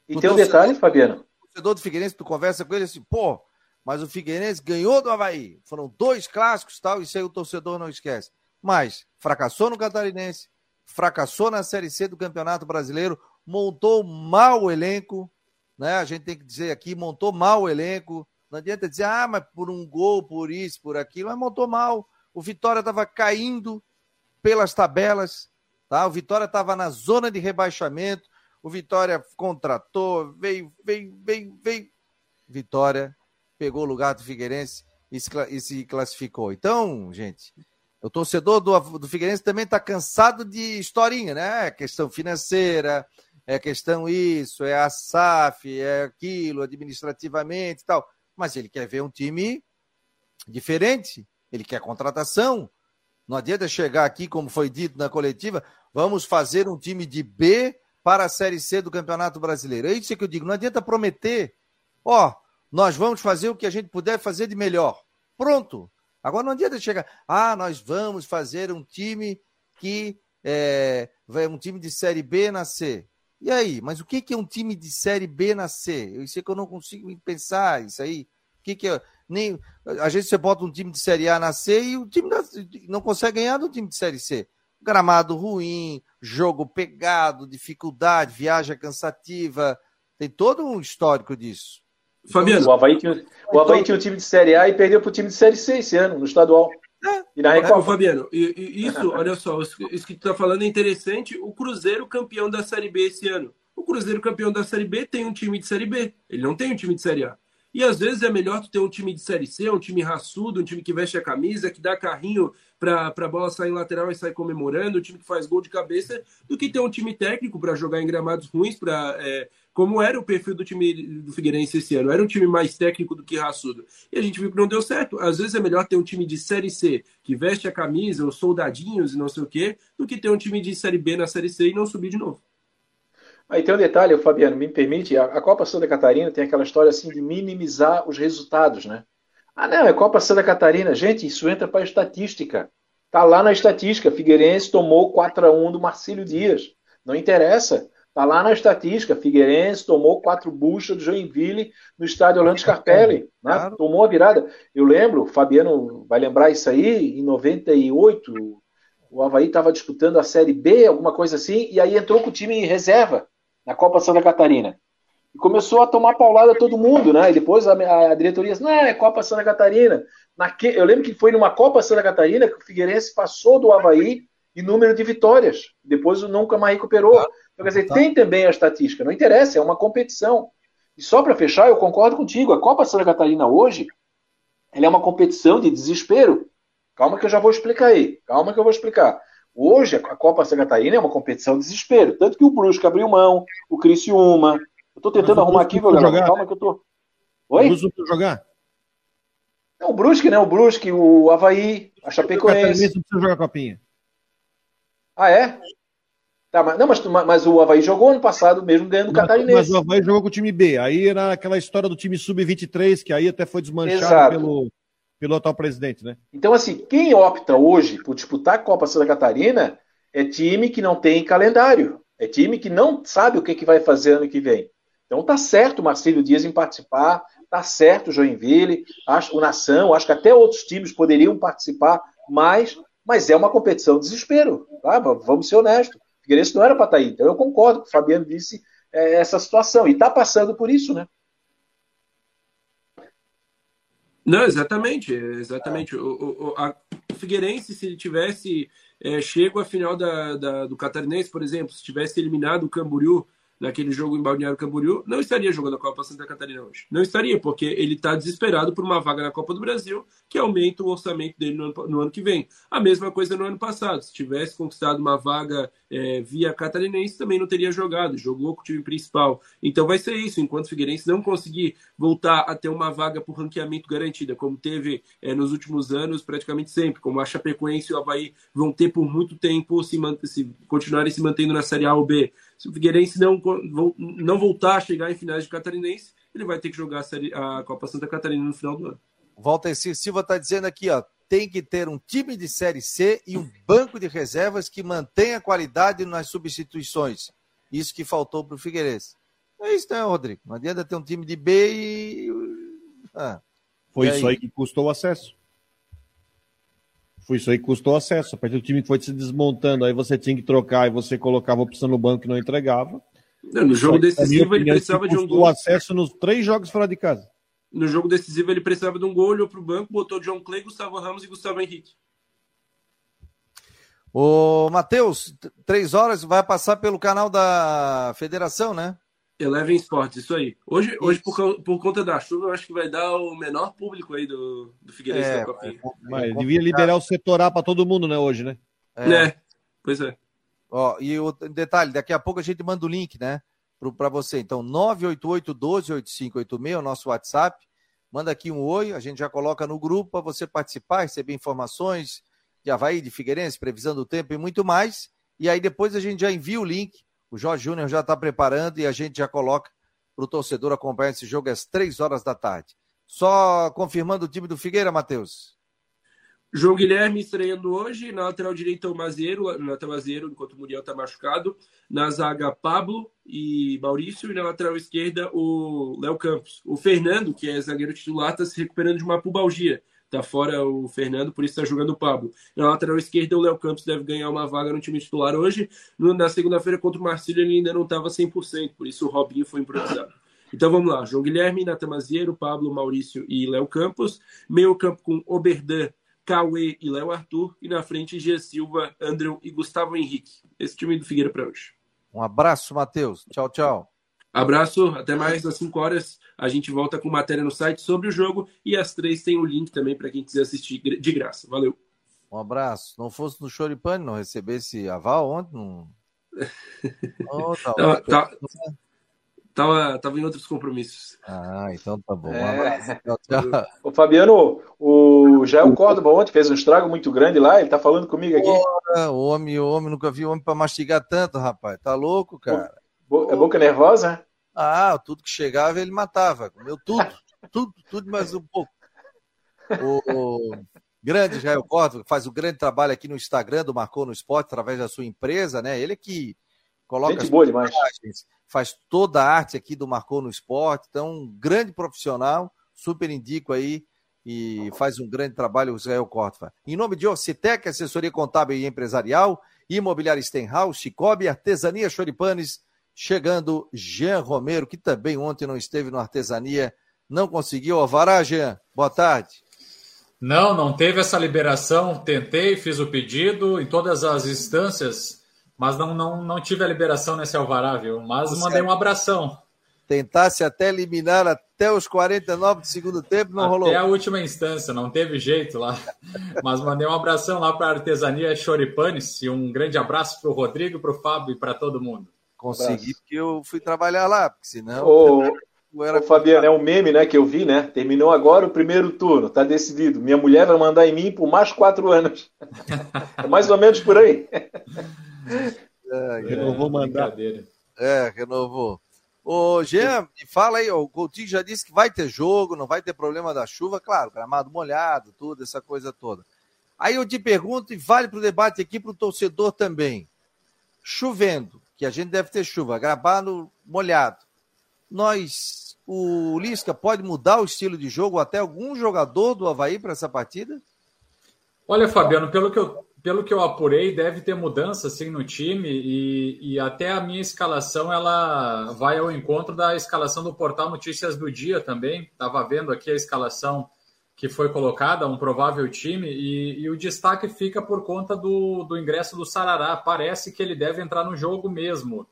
E o tem um detalhe, Fabiano. O torcedor do Figueirense, tu conversa com ele assim, pô, mas o Figueirense ganhou do Havaí. Foram dois clássicos tal, isso aí o torcedor não esquece. Mas fracassou no Catarinense, fracassou na Série C do Campeonato Brasileiro, montou mal o elenco, né? A gente tem que dizer aqui, montou mal o elenco. Não adianta dizer, ah, mas por um gol, por isso, por aquilo, mas montou mal. O Vitória estava caindo pelas tabelas, tá? O Vitória estava na zona de rebaixamento. O Vitória contratou, veio, veio, veio, veio. Vitória pegou o lugar do Figueirense e se, classificou. Então, gente, o torcedor do, do Figueirense também está cansado de historinha, né? É questão financeira, é questão isso, é a SAF, é aquilo, administrativamente e tal. Mas ele quer ver um time diferente, ele quer contratação. Não adianta chegar aqui, como foi dito na coletiva, vamos fazer um time de B para a Série C do Campeonato Brasileiro. É isso que eu digo, não adianta prometer. Ó, nós vamos fazer o que a gente puder fazer de melhor. Pronto. Agora não adianta chegar, ah, nós vamos fazer um time que é, um time de série B na C. E aí, mas o que, é um time de série B na C? Eu sei que eu não consigo pensar isso aí. O que, é? Nem, às vezes você bota um time de série A na C e o time não consegue ganhar do time de série C. Gramado ruim, jogo pegado, dificuldade, viagem cansativa. Tem todo um histórico disso. Fabiano. O Havaí, tinha, o Havaí tinha um time de Série A e perdeu para o time de Série C esse ano, no estadual. É, e na Recopa. É, Fabiano, isso, olha só, isso que tu está falando é interessante. O Cruzeiro campeão da Série B esse ano. O Cruzeiro campeão da Série B tem um time de Série B. Ele não tem um time de Série A. E às vezes é melhor tu ter um time de Série C, um time raçudo, um time que veste a camisa, que dá carrinho para a bola sair em lateral e sair comemorando, um time que faz gol de cabeça, do que ter um time técnico para jogar em gramados ruins, para é, como era o perfil do time do Figueirense esse ano. Era um time mais técnico do que raçudo. E a gente viu que não deu certo. Às vezes é melhor ter um time de Série C, que veste a camisa, os soldadinhos e não sei o quê, do que ter um time de Série B na Série C e não subir de novo. Aí tem um detalhe, Fabiano, me permite, a, Copa Santa Catarina tem aquela história assim de minimizar os resultados, né? Ah, não, é Copa Santa Catarina. Gente, isso entra para a estatística. Tá lá na estatística. Figueirense tomou 4 a 1 do Marcílio Dias. Não interessa. Tá lá na estatística. Figueirense tomou quatro buchas do Joinville no estádio Orlando Scarpelli. Né? Claro. Tomou a virada. Eu lembro, o Fabiano vai lembrar isso aí, em 98, o Havaí estava disputando a Série B, alguma coisa assim, e aí entrou com o time em reserva na Copa Santa Catarina. E começou a tomar paulada todo mundo, né? E depois a, a diretoria disse, não, é Copa Santa Catarina. Naque... Eu lembro que foi numa Copa Santa Catarina que o Figueirense passou do Havaí em número de vitórias. Depois nunca mais recuperou. Então, quer dizer, tá. tem também a estatística. Não interessa, é uma competição. E só para fechar, eu concordo contigo. A Copa Santa Catarina hoje, ela é uma competição de desespero. Calma que eu já vou explicar aí. Calma que eu vou explicar. Hoje, a Copa Santa Catarina é uma competição de desespero. Tanto que o Brusque abriu mão, o Criciúma. Eu tô tentando arrumar aqui, meu galera. Calma que eu tô. Oi? O Brusque não jogar? É o Brusque, né? O Brusque, o Havaí, a Chapecoense. Não precisa jogar copinha. Ah, é? Tá, mas, não, mas, mas o Havaí jogou ano passado mesmo ganhando o Catarinense. Mas o Havaí jogou com o time B. Aí era aquela história do time sub-23, que aí até foi desmanchado pelo, pelo atual presidente, né? Então, assim, quem opta hoje por disputar a Copa Santa Catarina é time que não tem calendário. É time que não sabe o que, que vai fazer ano que vem. Então tá certo o Marcelo Dias em participar, tá certo o Joinville, acho, o Nação, acho que até outros times poderiam participar mais, mas é uma competição de desespero, tá? Vamos ser honestos. Figueirense não era para estar tá aí. Então eu concordo com o Fabiano disse é, essa situação. E está passando por isso, né? Não, exatamente, exatamente. O, o, a, Figueirense, se ele tivesse é, chego à final da, da, do Catarinense, por exemplo, se tivesse eliminado o Camboriú naquele jogo em Balneário Camboriú, não estaria jogando a Copa Santa Catarina hoje. Não estaria, porque ele está desesperado por uma vaga na Copa do Brasil, que aumenta o orçamento dele no ano, no ano que vem. A mesma coisa no ano passado. Se tivesse conquistado uma vaga é, via catarinense, também não teria jogado. Jogou com o time principal. Então vai ser isso. Enquanto o Figueirense não conseguir voltar a ter uma vaga por ranqueamento garantida, como teve é, nos últimos anos, praticamente sempre, como a Chapecoense e o Havaí vão ter por muito tempo se, se continuarem se mantendo na Série A ou B se o Figueirense não, não voltar a chegar em finais de catarinense, ele vai ter que jogar a, série, a Copa Santa Catarina no final do ano. Walter Silva está dizendo aqui, ó, tem que ter um time de Série C e um banco de reservas que mantenha a qualidade nas substituições. Isso que faltou para o Figueirense. É isso, né, Rodrigo? Não adianta ter um time de B e. Ah, Foi e isso aí? aí que custou o acesso. Foi isso aí que custou acesso. A partir do time que foi se desmontando, aí você tinha que trocar e você colocava a opção no banco que não entregava. Não, no jogo decisivo ele precisava de um gol. acesso nos três jogos fora de casa. No jogo decisivo ele precisava de um gol, olhou para o banco, botou John Clay, Gustavo Ramos e Gustavo Henrique. Ô, Matheus, três horas vai passar pelo canal da federação, né? Eleven Sports, isso aí. Hoje, isso. hoje por, por, conta da chuva, eu acho que vai dar o menor público aí do, do Figueirense é, da Copinha. É devia liberar o setor A para todo mundo, né, hoje, né? É. é. Pois é. Ó, e o detalhe, daqui a pouco a gente manda o link, né, para você. Então, 988 12 8586, o nosso WhatsApp. Manda aqui um oi, a gente já coloca no grupo para você participar, receber informações de Havaí, de Figueirense, previsão do tempo e muito mais. E aí depois a gente já envia o link o Jorge Júnior já está preparando e a gente já coloca para o torcedor acompanhar esse jogo às três horas da tarde. Só confirmando o time do Figueira, Matheus. João Guilherme estreando hoje, na lateral direita o Mazeiro, na lateral Mazeiro, enquanto o Muriel está machucado. Na zaga, Pablo e Maurício. E na lateral esquerda, o Léo Campos. O Fernando, que é zagueiro titular, está se recuperando de uma pubalgia. Tá fora o Fernando, por isso está jogando o Pablo. Na lateral esquerda, o Léo Campos deve ganhar uma vaga no time titular hoje. Na segunda-feira, contra o Marcílio, ele ainda não estava 100%, por isso o Robinho foi improvisado. Então vamos lá: João Guilherme, Natamaziero, Pablo, Maurício e Léo Campos. Meio campo com Oberdan, Cauê e Léo Arthur. E na frente, Gia Silva, André e Gustavo Henrique. Esse time do Figueira para hoje. Um abraço, Matheus. Tchau, tchau. Abraço, até mais às 5 horas. A gente volta com matéria no site sobre o jogo e às três tem o link também para quem quiser assistir de graça. Valeu. Um abraço. Não fosse no Choripane, não recebesse aval ontem? Não... oh, tá, não, tá, tava, tava em outros compromissos. Ah, então tá bom. Um é. O Fabiano, o Jael Córdoba ontem fez um estrago muito grande lá, ele tá falando comigo aqui. o homem, o homem, nunca vi homem para mastigar tanto, rapaz. Tá louco, cara. É boca nervosa? Ah, tudo que chegava ele matava. Comeu tudo, tudo, tudo mais um pouco. O, grande Jair Córdoba faz o um grande trabalho aqui no Instagram do Marcou no Esporte, através da sua empresa, né? Ele que coloca Gente boa demais. faz toda a arte aqui do Marcou no Esporte, então um grande profissional, super indico aí e faz um grande trabalho o Israel Cortva. Em nome de Ocitec, assessoria contábil e empresarial, Imobiliária Stenhouse, Cicobi, Artesania Choripanes, chegando Jean Romero, que também ontem não esteve no Artesania, não conseguiu. Alvará, Jean, boa tarde. Não, não teve essa liberação. Tentei, fiz o pedido em todas as instâncias, mas não, não, não tive a liberação nesse alvará, viu? Mas Você mandei um abração. Tentasse até eliminar até os 49 do segundo tempo, não até rolou. Até a última instância, não teve jeito lá. mas mandei um abração lá para a Artesania Choripanes e um grande abraço para o Rodrigo, para o Fábio e para todo mundo. Consegui, porque eu fui trabalhar lá, porque senão. Ô, era... Ô, Fabiano, é um meme né, que eu vi, né? Terminou agora o primeiro turno, tá decidido. Minha mulher vai mandar em mim por mais quatro anos. é mais ou menos por aí. É, renovou mandar. É, renovou. Ô, Jean, fala aí, o Coutinho já disse que vai ter jogo, não vai ter problema da chuva, claro, gramado molhado, tudo, essa coisa toda. Aí eu te pergunto, e vale para o debate aqui para o torcedor também. Chovendo, que a gente deve ter chuva, gramado molhado. Nós, o Lisca pode mudar o estilo de jogo, até algum jogador do Havaí para essa partida? Olha, Fabiano, pelo que eu pelo que eu apurei, deve ter mudança sim no time e, e, até a minha escalação ela vai ao encontro da escalação do portal Notícias do Dia também. Estava vendo aqui a escalação que foi colocada, um provável time, e, e, o destaque fica por conta do, do ingresso do Sarará. Parece que ele deve entrar no jogo mesmo.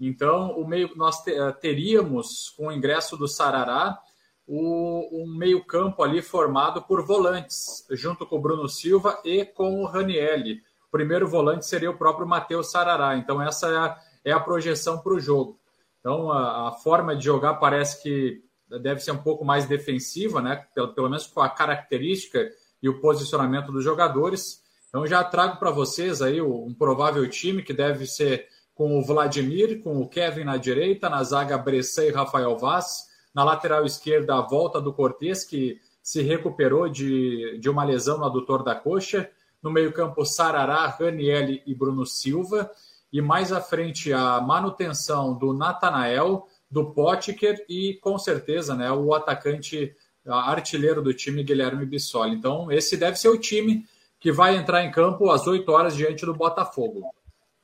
Então, o meio nós teríamos com o ingresso do Sarará o, um meio-campo ali formado por volantes, junto com o Bruno Silva e com o Ranielli. O primeiro volante seria o próprio Matheus Sarará. Então, essa é a, é a projeção para o jogo. Então, a, a, forma de jogar parece que deve ser um pouco mais defensiva, né? Pelo, pelo menos com a característica e o posicionamento dos jogadores. Então, já trago para vocês aí um provável time que deve ser com o Vladimir, com o Kevin na direita, na zaga Bressan e Rafael Vaz na lateral esquerda, a volta do Cortes, que se recuperou de, de uma lesão no adutor da coxa. No meio-campo, Sarará, Ranielli e Bruno Silva. E mais à frente, a manutenção do Natanael, do Potker e, com certeza, né, o atacante artilheiro do time, Guilherme Bissoli. Então, esse deve ser o time que vai entrar em campo às 8 horas diante do Botafogo.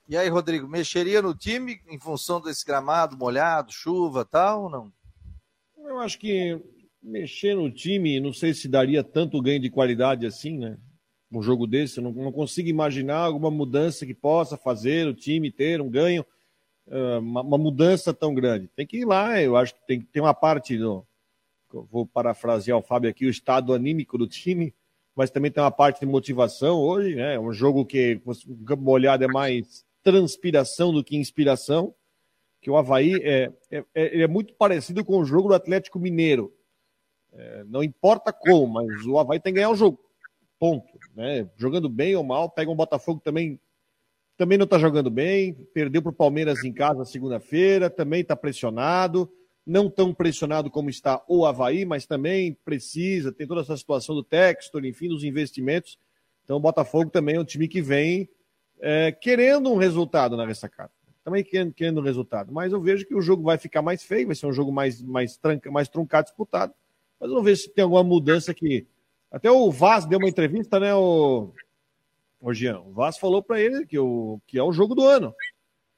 E aí, Rodrigo, mexeria no time em função desse gramado molhado, chuva tal ou não? Eu acho que mexer no time, não sei se daria tanto ganho de qualidade assim, né? Um jogo desse, eu não, não consigo imaginar alguma mudança que possa fazer o time ter um ganho, uma, uma, mudança tão grande. Tem que ir lá, eu acho que tem ter uma parte do. Vou parafrasear o Fábio aqui, o estado anímico do time, mas também tem uma parte de motivação hoje, né? Um jogo que o campo molhado é mais transpiração do que inspiração que o Havaí é, é, é, é muito parecido com o jogo do Atlético Mineiro. É, não importa como, mas o Havaí tem que ganhar o jogo. Ponto. Né? Jogando bem ou mal, pega um Botafogo também também não está jogando bem, perdeu para o Palmeiras em casa segunda-feira, também está pressionado, não tão pressionado como está o Havaí, mas também precisa, tem toda essa situação do Textor, enfim, dos investimentos. Então o Botafogo também é um time que vem é, querendo um resultado na ressacada também querendo, querendo resultado. Mas eu vejo que o jogo vai ficar mais feio, vai ser um jogo mais, mais, tranca, mais truncado, disputado. Mas não vejo se tem alguma mudança que. Até o Vaz deu uma entrevista, né, o, o Jean? O Vaz falou para ele que, o, que é o jogo do ano.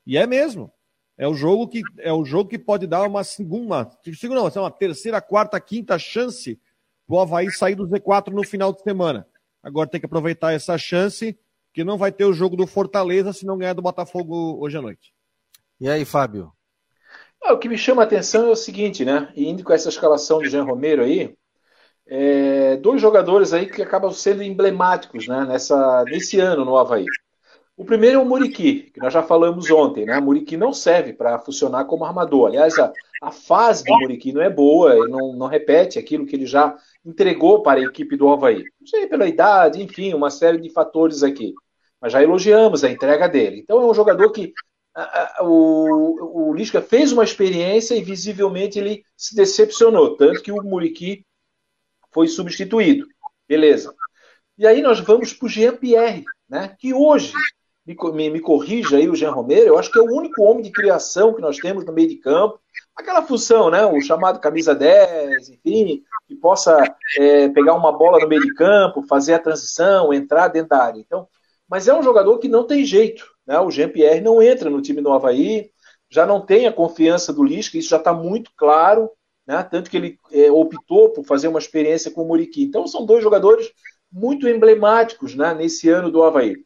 E é mesmo. É o jogo que é o jogo que pode dar uma segunda, segunda não, uma terceira, quarta, quinta chance para o Havaí sair do Z4 no final de semana. Agora tem que aproveitar essa chance que não vai ter o jogo do Fortaleza se não ganhar do Botafogo hoje à noite. E aí, Fábio? Ah, o que me chama a atenção é o seguinte, né? indo com essa escalação de Jean Romero aí, é, dois jogadores aí que acabam sendo emblemáticos né, nessa, nesse ano no Havaí. O primeiro é o Muriqui, que nós já falamos ontem, né? O Muriqui não serve para funcionar como armador. Aliás, a, a fase do Muriqui não é boa, ele não, não repete aquilo que ele já entregou para a equipe do Havaí. Não sei, pela idade, enfim, uma série de fatores aqui. Mas já elogiamos a entrega dele. Então é um jogador que a, a, o, o Lisca fez uma experiência e visivelmente ele se decepcionou, tanto que o Muriqui foi substituído. Beleza. E aí nós vamos para o Jean-Pierre, né, que hoje me, me, me corrija aí o Jean Romero, eu acho que é o único homem de criação que nós temos no meio de campo. Aquela função, né? O chamado camisa 10, enfim, que possa é, pegar uma bola no meio de campo, fazer a transição, entrar dentro da área. Então, mas é um jogador que não tem jeito. Né? O Jean-Pierre não entra no time do Havaí, já não tem a confiança do Lisca, isso já está muito claro, né? tanto que ele é, optou por fazer uma experiência com o Muriqui. Então são dois jogadores muito emblemáticos né, nesse ano do Havaí. O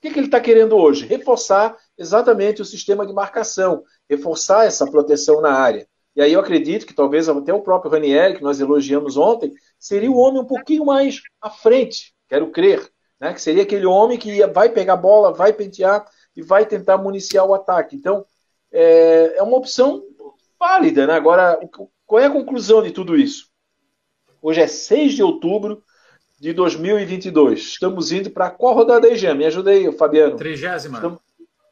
que, que ele está querendo hoje? Reforçar exatamente o sistema de marcação, reforçar essa proteção na área. E aí eu acredito que talvez até o próprio Ranieri, que nós elogiamos ontem, seria o homem um pouquinho mais à frente, quero crer, né? que seria aquele homem que vai pegar a bola, vai pentear e vai tentar municiar o ataque. Então, é, é uma opção válida. Né? Agora, qual é a conclusão de tudo isso? Hoje é 6 de outubro de 2022. Estamos indo para qual rodada aí, Jean? Me ajuda aí, Fabiano. Trigésima. Estamos,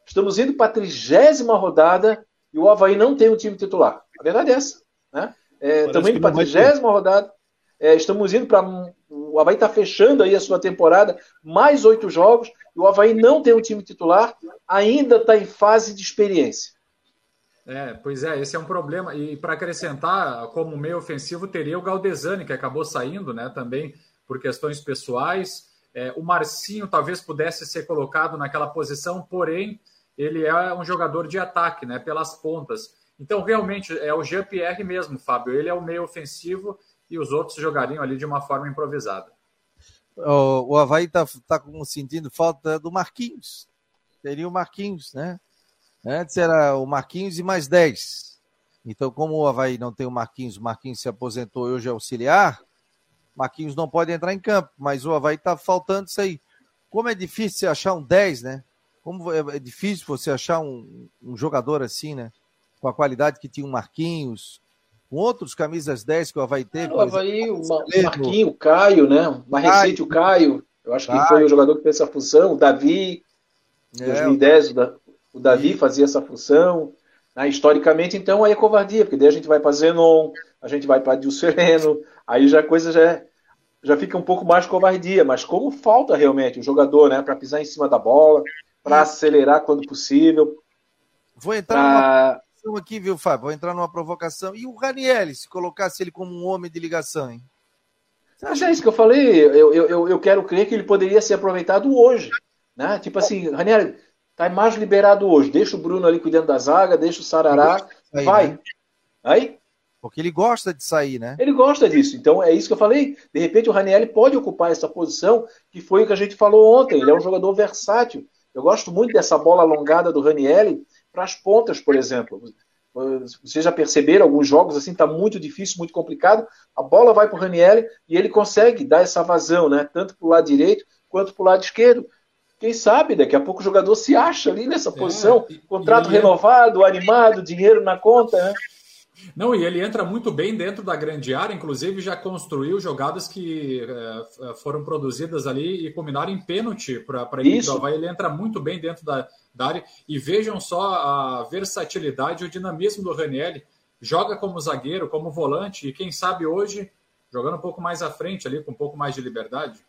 estamos indo para a trigésima rodada e o Havaí não tem um time titular. A verdade é essa. Né? É, estamos indo para a trigésima rodada. É, estamos indo para. O Havaí está fechando aí a sua temporada, mais oito jogos, e o Havaí não tem um time titular, ainda está em fase de experiência. É, pois é, esse é um problema. E para acrescentar, como meio ofensivo, teria o Galdesani, que acabou saindo, né? Também por questões pessoais. É, o Marcinho talvez pudesse ser colocado naquela posição, porém, ele é um jogador de ataque, né? Pelas pontas. Então, realmente, é o Jean-Pierre mesmo, Fábio. Ele é o meio ofensivo e os outros jogariam ali de uma forma improvisada. O, o Havaí está tá sentindo falta do Marquinhos. Teria o Marquinhos, né? Antes era o Marquinhos e mais 10. Então, como o Havaí não tem o Marquinhos, o Marquinhos se aposentou e hoje é auxiliar, Marquinhos não pode entrar em campo, mas o Havaí está faltando isso aí. Como é difícil você achar um 10, né? Como é, é difícil você achar um, um jogador assim, né? Com a qualidade que tinha o Marquinhos, com outros camisas 10 que o Havaí teve. o Havaí, o Marquinhos, o Caio, né? Mais recente, o Caio. Eu acho que Caio. foi o jogador que fez essa função. O Davi, é, 2010, o... O Davi fazia essa função. Né? Historicamente, então, aí é covardia, porque daí a gente vai para Zenon, a gente vai para Sereno, aí já a coisa já, é, já fica um pouco mais covardia. Mas como falta realmente o jogador né, para pisar em cima da bola, para acelerar quando possível. Vou entrar pra... numa provocação aqui, viu, Fábio? Vou entrar numa provocação. E o Raniel, se colocasse ele como um homem de ligação, hein? Mas é isso que eu falei. Eu, eu, eu quero crer que ele poderia ser aproveitado hoje. Né? Tipo assim, Raniel, Tá mais liberado hoje. Deixa o Bruno ali cuidando da zaga, deixa o Sarará. Sair, vai. Né? Aí? Porque ele gosta de sair, né? Ele gosta disso. Então é isso que eu falei. De repente o Raniel pode ocupar essa posição, que foi o que a gente falou ontem. Ele é um jogador versátil. Eu gosto muito dessa bola alongada do Raniel para as pontas, por exemplo. Vocês já perceberam alguns jogos assim, tá muito difícil, muito complicado. A bola vai para o Raniel e ele consegue dar essa vazão, né? Tanto para o lado direito quanto para o lado esquerdo. Quem sabe daqui a pouco o jogador se acha ali nessa é, posição, é, contrato e renovado, animado, dinheiro na conta, né? Não, e ele entra muito bem dentro da grande área, inclusive já construiu jogadas que é, foram produzidas ali e culminaram em pênalti para a equipe do Ele entra muito bem dentro da, da, área. E vejam só a versatilidade e o dinamismo do Raniel. Joga como zagueiro, como volante, e quem sabe hoje jogando um pouco mais à frente ali, com um pouco mais de liberdade.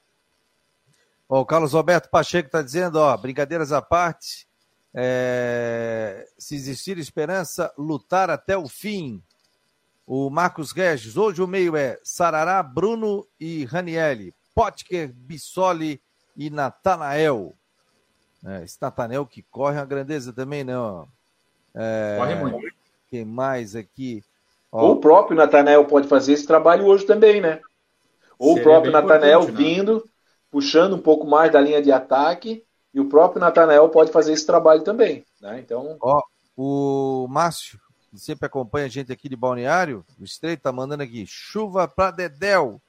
Ó, o Carlos Roberto Pacheco está dizendo, ó, brincadeiras à parte, é, se existir esperança, lutar até o fim. O Marcos Regis, hoje o meio é Sarará, Bruno e Ranielli, Potker, Bissoli e Natanael. É, esse Natanael que corre uma grandeza também, não. É, corre muito. Quem mais aqui? Ó, Ou o próprio Natanael pode fazer esse trabalho hoje também, né? Ou Seria o próprio Natanael né? vindo puxando um pouco mais da linha de ataque, e o próprio Natanael pode fazer esse trabalho também. Né? Então. Ó, o Márcio, que sempre acompanha a gente aqui de Balneário, o Estreito, tá mandando aqui, chuva para Dedéu.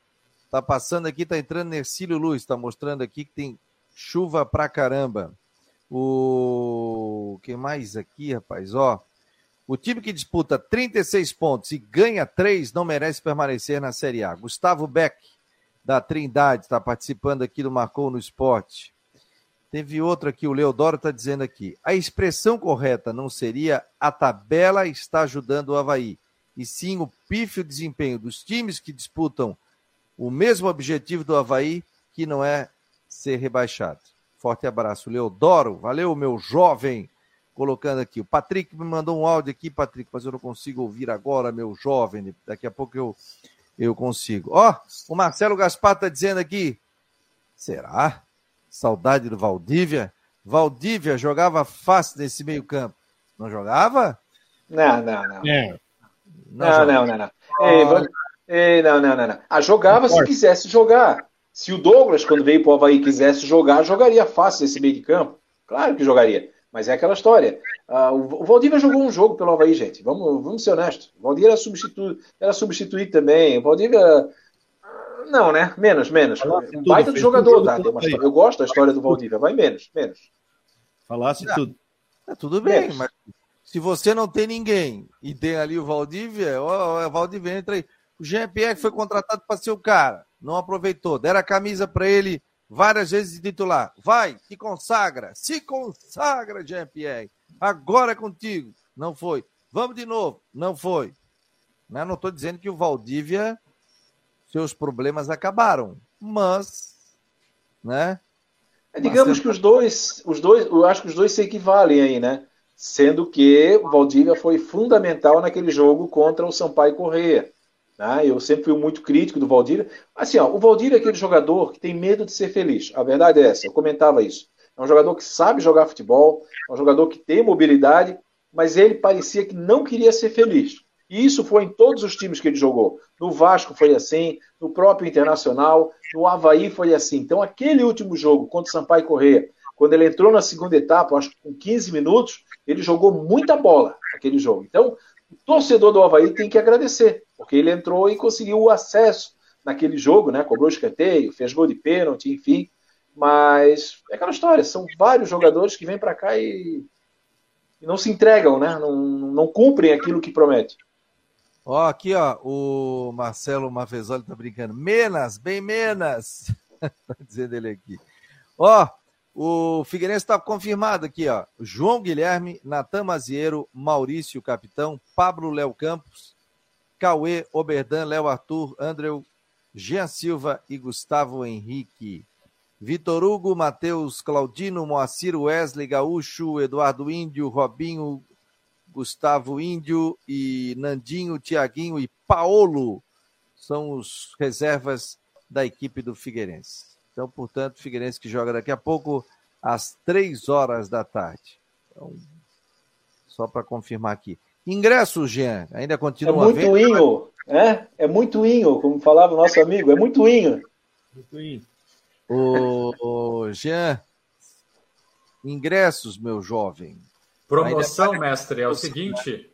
Tá passando aqui, tá entrando Nercílio Luz, tá mostrando aqui que tem chuva pra caramba. O quem mais aqui, rapaz? Ó, o time que disputa 36 pontos e ganha 3 não merece permanecer na Série A. Gustavo Beck, da Trindade, está participando aqui do Marcou no Esporte. Teve outro aqui, o Leodoro está dizendo aqui. A expressão correta não seria a tabela está ajudando o Havaí, e sim o pífio desempenho dos times que disputam o mesmo objetivo do Havaí, que não é ser rebaixado. Forte abraço, Leodoro. Valeu, meu jovem. Colocando aqui. O Patrick me mandou um áudio aqui, Patrick, mas eu não consigo ouvir agora, meu jovem. Daqui a pouco eu, eu consigo. Ó, oh, o Marcelo Gaspar está dizendo aqui. Será? Saudade do Valdívia? Valdívia jogava fácil nesse meio-campo. Não jogava? Não, não, não. É. Não, não, não, não. Ei, vamos... Ei, não, não, não, não. Ah, jogava se quisesse jogar. Se o Douglas, quando veio para o Havaí, quisesse jogar, jogaria fácil esse meio de campo. Claro que jogaria. Mas é aquela história. Uh, o Valdívia jogou um jogo pelo Havaí, gente. Vamos, vamos ser honestos. O Valdívia era, substitu... era substituído também. O Valdívia. Não, né? Menos, menos. Um baita do jogador, tá? Eu gosto da história do Valdívia. Vai menos, menos. Falasse tudo. É, tudo bem, menos. mas se você não tem ninguém e tem ali o Valdívia, o Valdívia entra aí. O Jean-Pierre foi contratado para ser o cara. Não aproveitou. Deram a camisa para ele várias vezes titular. Vai, se consagra, se consagra, Jean-Pierre. Agora é contigo. Não foi. Vamos de novo. Não foi. Né? Não estou dizendo que o Valdívia, seus problemas acabaram, mas, né? É, digamos que os dois, os dois, eu acho que os dois se equivalem aí, né? Sendo que o Valdívia foi fundamental naquele jogo contra o Sampaio Correia. Né? Eu sempre fui muito crítico do Valdir. Assim, ó, o Valdir é aquele jogador que tem medo de ser feliz. A verdade é essa, eu comentava isso. É um jogador que sabe jogar futebol, é um jogador que tem mobilidade, mas ele parecia que não queria ser feliz. E isso foi em todos os times que ele jogou. No Vasco foi assim, no próprio Internacional, no Havaí foi assim. Então, aquele último jogo contra o Sampaio Correia, quando ele entrou na segunda etapa, acho que com 15 minutos, ele jogou muita bola aquele jogo. Então, o torcedor do Havaí tem que agradecer, porque ele entrou e conseguiu o acesso naquele jogo, né? Cobrou escanteio, fez gol de pênalti, enfim. Mas é aquela história, são vários jogadores que vêm para cá e, e, não se entregam, né? Não, não cumprem aquilo que promete. Ó, aqui, ó, o Marcelo Mafezoli tá brincando. Menos, bem menos. tá dizendo ele aqui. Ó, o Figueirense está confirmado aqui, ó. João Guilherme, Natan Maziero, Maurício Capitão, Pablo Léo Campos, Cauê, Oberdan, Léo Arthur, Andreu, Jean Silva e Gustavo Henrique. Vitor Hugo, Matheus Claudino, Moacir Wesley, Gaúcho, Eduardo Índio, Robinho, Gustavo Índio e Nandinho, Tiaguinho e Paolo são os reservas da equipe do Figueirense. Então, portanto, Figueirense que joga daqui a pouco às três horas da tarde. Então, só para confirmar aqui. Ingresso, Jean, ainda continua. É muito inho, é? É muito inho, como falava o nosso amigo, é muito inho. Muito inho. O, o Jean, ingressos, meu jovem. Promoção, ainda... mestre, é o seguinte.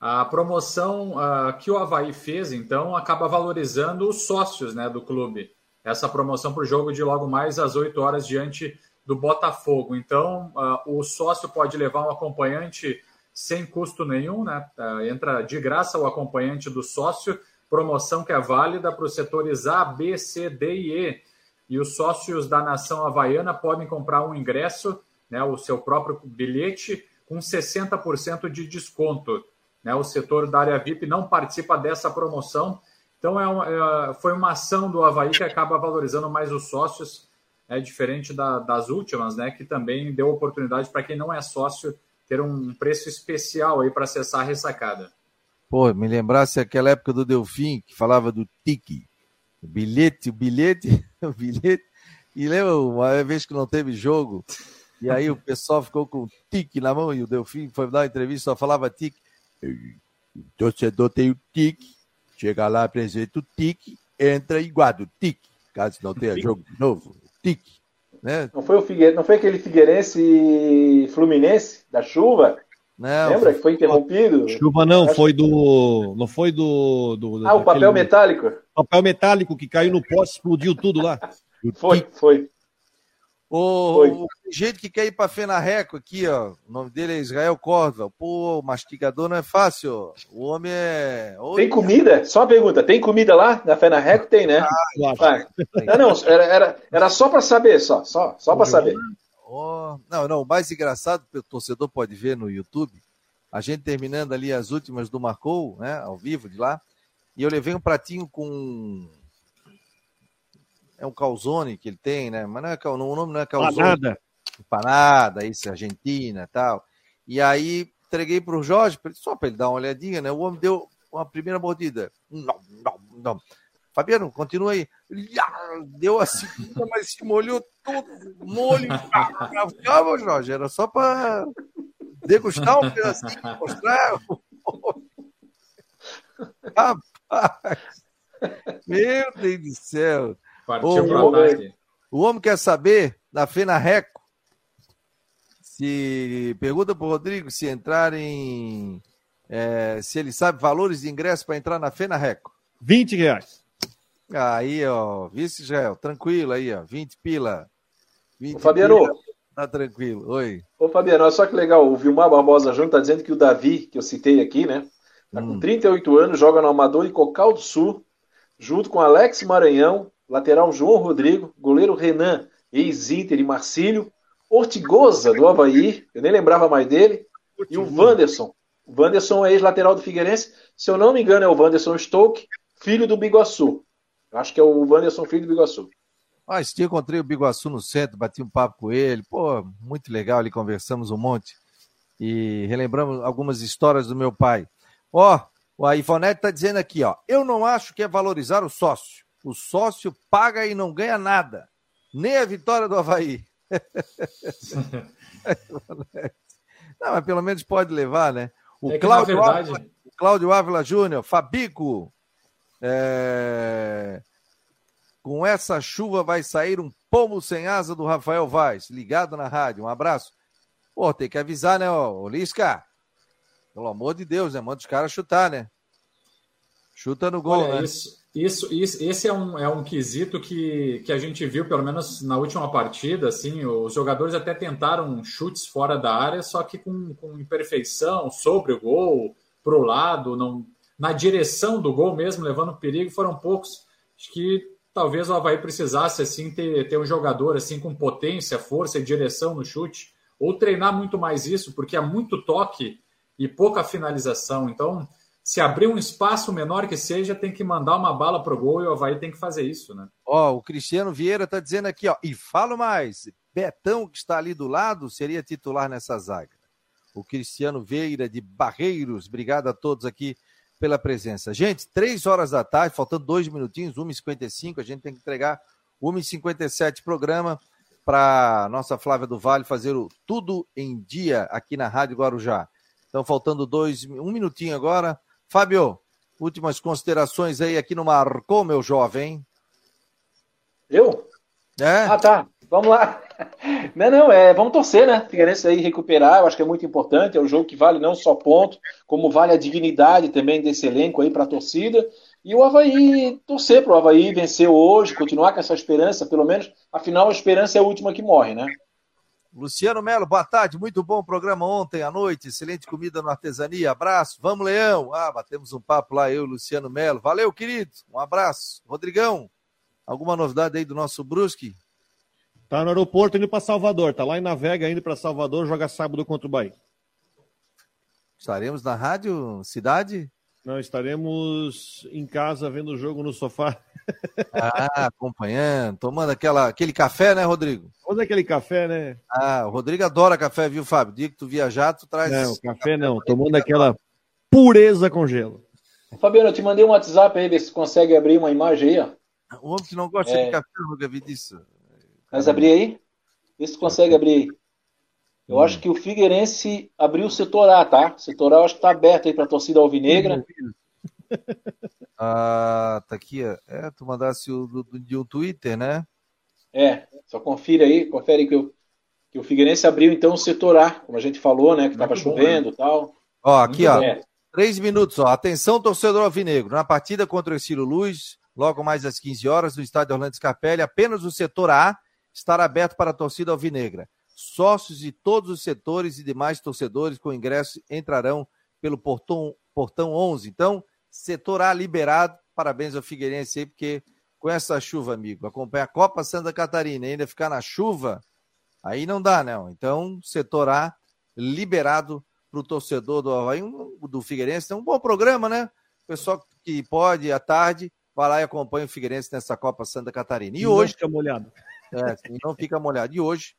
A promoção uh, que o Havaí fez, então, acaba valorizando os sócios né, do clube essa promoção para o jogo de logo mais às 8 horas diante do Botafogo. Então, uh, o sócio pode levar um acompanhante sem custo nenhum, né? Uh, entra de graça o acompanhante do sócio, promoção que é válida para os setores A, B, C, D e E. E os sócios da Nação Havaiana podem comprar um ingresso, né, o seu próprio bilhete, com 60% de desconto. Né? O setor da área VIP não participa dessa promoção então, é, uma, é foi uma ação do Havaí que acaba valorizando mais os sócios, é diferente da, das últimas, né? Que também deu oportunidade para quem não é sócio ter um preço especial aí para acessar a ressacada. Pô, me lembrasse aquela época do Delfim, que falava do tique. O bilhete, o bilhete, o bilhete. E lembra uma vez que não teve jogo? E aí o pessoal ficou com o tique na mão e o Delfim foi dar uma entrevista, só falava tique. O torcedor tem o tique Chega lá, apresenta o tique, entra e guarda o tique, caso não tenha jogo de novo. Tique. Né? Não, foi o Figueiredo, não foi aquele Figueirense Fluminense da chuva? Não, Lembra que foi interrompido? Chuva não, foi do. Não foi do. do ah, o papel metálico? Papel metálico que caiu no poste, explodiu tudo lá. Foi, foi. O, o jeito que quer ir para Fenarreco aqui, ó. O nome dele é Israel Córdoba. Pô, o mastigador não é fácil. O homem é. Tem comida? Só uma pergunta: tem comida lá na Fenarreco? Tem, né? Ah, ah. Não, não, era, era, era só para saber, só. Só, só para saber. Oh, não, não. O mais engraçado, que o torcedor pode ver no YouTube, a gente terminando ali as últimas do Marcou, né? Ao vivo de lá. E eu levei um pratinho com é um calzone que ele tem, né? Mas não é, o nome não é calzone. Panada. empanada, isso, Argentina tal. E aí entreguei para o Jorge, só para ele dar uma olhadinha, né? O homem deu uma primeira mordida. Não, não, não. Fabiano, continua aí. Deu assim, mas se molhou todo, molho. Calma, Jorge, era só para degustar um pedacinho, mostrar. Rapaz, meu Deus do céu. Partiu o, homem, o homem quer saber, na Fena Reco, se pergunta para o Rodrigo se entrarem, é, se ele sabe valores de ingresso para entrar na Fena Reco. 20 reais. Aí, ó, vice Israel, tranquilo aí, ó, 20 pila. 20 Ô, Fabiano. Pila, tá tranquilo. Oi. Ô, Fabiano, olha só que legal, o Vilmar Barbosa Júnior tá dizendo que o Davi, que eu citei aqui, né, tá hum. com 38 anos, joga no Amador e Cocal do Sul, junto com Alex Maranhão, lateral João Rodrigo, goleiro Renan, ex-Inter e Marcílio, Ortigosa, do Havaí, eu nem lembrava mais dele, e o Wanderson. O Wanderson é ex-lateral do Figueirense, se eu não me engano é o Wanderson Stoke, filho do Biguaçu. Eu acho que é o Wanderson, filho do Biguaçu. Ah, dia encontrei o Biguaçu no centro, bati um papo com ele, pô, muito legal, ali conversamos um monte e relembramos algumas histórias do meu pai. Ó, o Ivonete está dizendo aqui, ó, eu não acho que é valorizar o sócio. O sócio paga e não ganha nada, nem a vitória do Havaí. Não, mas pelo menos pode levar, né? O, é Cláudio, verdade... Ávila, o Cláudio Ávila Júnior, Fabico, é... com essa chuva vai sair um pomo sem asa do Rafael Vaz, ligado na rádio. Um abraço. Pô, tem que avisar, né, ô, Lisca? Pelo amor de Deus, né? Manda os caras chutar, né? Chuta no gol, Olha, né? Isso, isso, isso, esse é um, é um quesito que, que a gente viu, pelo menos na última partida, assim, os jogadores até tentaram chutes fora da área, só que com, com imperfeição, sobre o gol, para o lado, não, na direção do gol mesmo, levando perigo, foram poucos. Acho que talvez o Havaí precisasse assim ter, ter um jogador assim com potência, força e direção no chute, ou treinar muito mais isso, porque há muito toque e pouca finalização. Então, se abrir um espaço menor que seja, tem que mandar uma bala pro gol e o Havaí tem que fazer isso, né? Ó, o Cristiano Vieira tá dizendo aqui, ó, e falo mais, Betão que está ali do lado seria titular nessa zaga. O Cristiano Vieira de Barreiros, obrigado a todos aqui pela presença. Gente, três horas da tarde, faltando dois minutinhos, 1h55, a gente tem que entregar 1h57 programa para nossa Flávia do Vale fazer o Tudo em Dia aqui na Rádio Guarujá. Então, faltando dois, um minutinho agora, Fábio, últimas considerações aí aqui no Marcou, meu jovem. Eu? É? Ah, tá. Vamos lá. Não, não, é, vamos torcer, né? Figueirense aí recuperar, eu acho que é muito importante. É um jogo que vale não só ponto, como vale a dignidade também desse elenco aí para a torcida. E o Havaí torcer para o Havaí vencer hoje, continuar com essa esperança, pelo menos, afinal a esperança é a última que morre, né? Luciano Melo, boa tarde, muito bom o programa ontem à noite, excelente comida no Artesania, abraço, vamos Leão, ah, batemos um papo lá, eu e Luciano Melo, valeu querido, um abraço, Rodrigão, alguma novidade aí do nosso Brusque? Tá no aeroporto indo para Salvador, tá lá em Navega indo para Salvador, joga sábado contra o Bahia. Estaremos na rádio Cidade? Não, estaremos em casa vendo o jogo no sofá. Ah, acompanhando, tomando aquela, aquele café, né, Rodrigo? Tomando aquele café, né? Ah, o Rodrigo adora café, viu, Fábio? Dia que tu viajar, tu traz. Não, café, café não, tomando aquela pureza com gelo. Fabiano, eu te mandei um WhatsApp aí, ver se consegue abrir uma imagem aí, ó. O homem que não gosta é... de café, eu nunca vi disso. Mas abrir aí? Vê se consegue abrir aí. Eu hum. acho que o Figueirense abriu o setor A, tá? O setor A eu acho que tá aberto aí pra torcida alvinegra. Ah, tá aqui, é, tu mandasse o do, de um Twitter, né? É, só confira aí, confere que, eu, que o Figueirense abriu então o setor A, como a gente falou, né? Que tava chovendo e tal. Ó, aqui, Muito ó. Bem. Três minutos, ó. Atenção, torcedor alvinegro. Na partida contra o Estilo Luz, logo mais às 15 horas, no estádio Orlando Scarpelli, apenas o setor A estará aberto para a torcida alvinegra. Sócios de todos os setores e demais torcedores com ingresso entrarão pelo portão, portão 11. Então, Setor A liberado. Parabéns ao Figueirense aí, porque com essa chuva, amigo, acompanha a Copa Santa Catarina e ainda ficar na chuva, aí não dá, não. Então, setor A liberado para o torcedor do Havaí, do Figueirense. É um bom programa, né? O pessoal que pode, à tarde, vai lá e acompanha o Figueirense nessa Copa Santa Catarina. E, e hoje. Não fica molhado. É, não fica molhado. E hoje,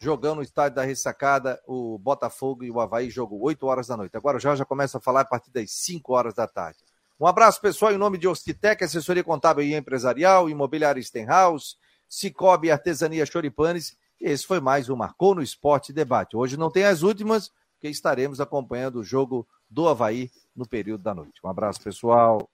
jogando no estádio da ressacada, o Botafogo e o Havaí, jogo 8 horas da noite. Agora já já começa a falar a partir das 5 horas da tarde. Um abraço, pessoal, em nome de Ostitec, assessoria contábil e empresarial, imobiliária Stenhouse, Cicobi Artesania Choripanes. Esse foi mais um Marcou no Esporte Debate. Hoje não tem as últimas, porque estaremos acompanhando o jogo do Havaí no período da noite. Um abraço, pessoal.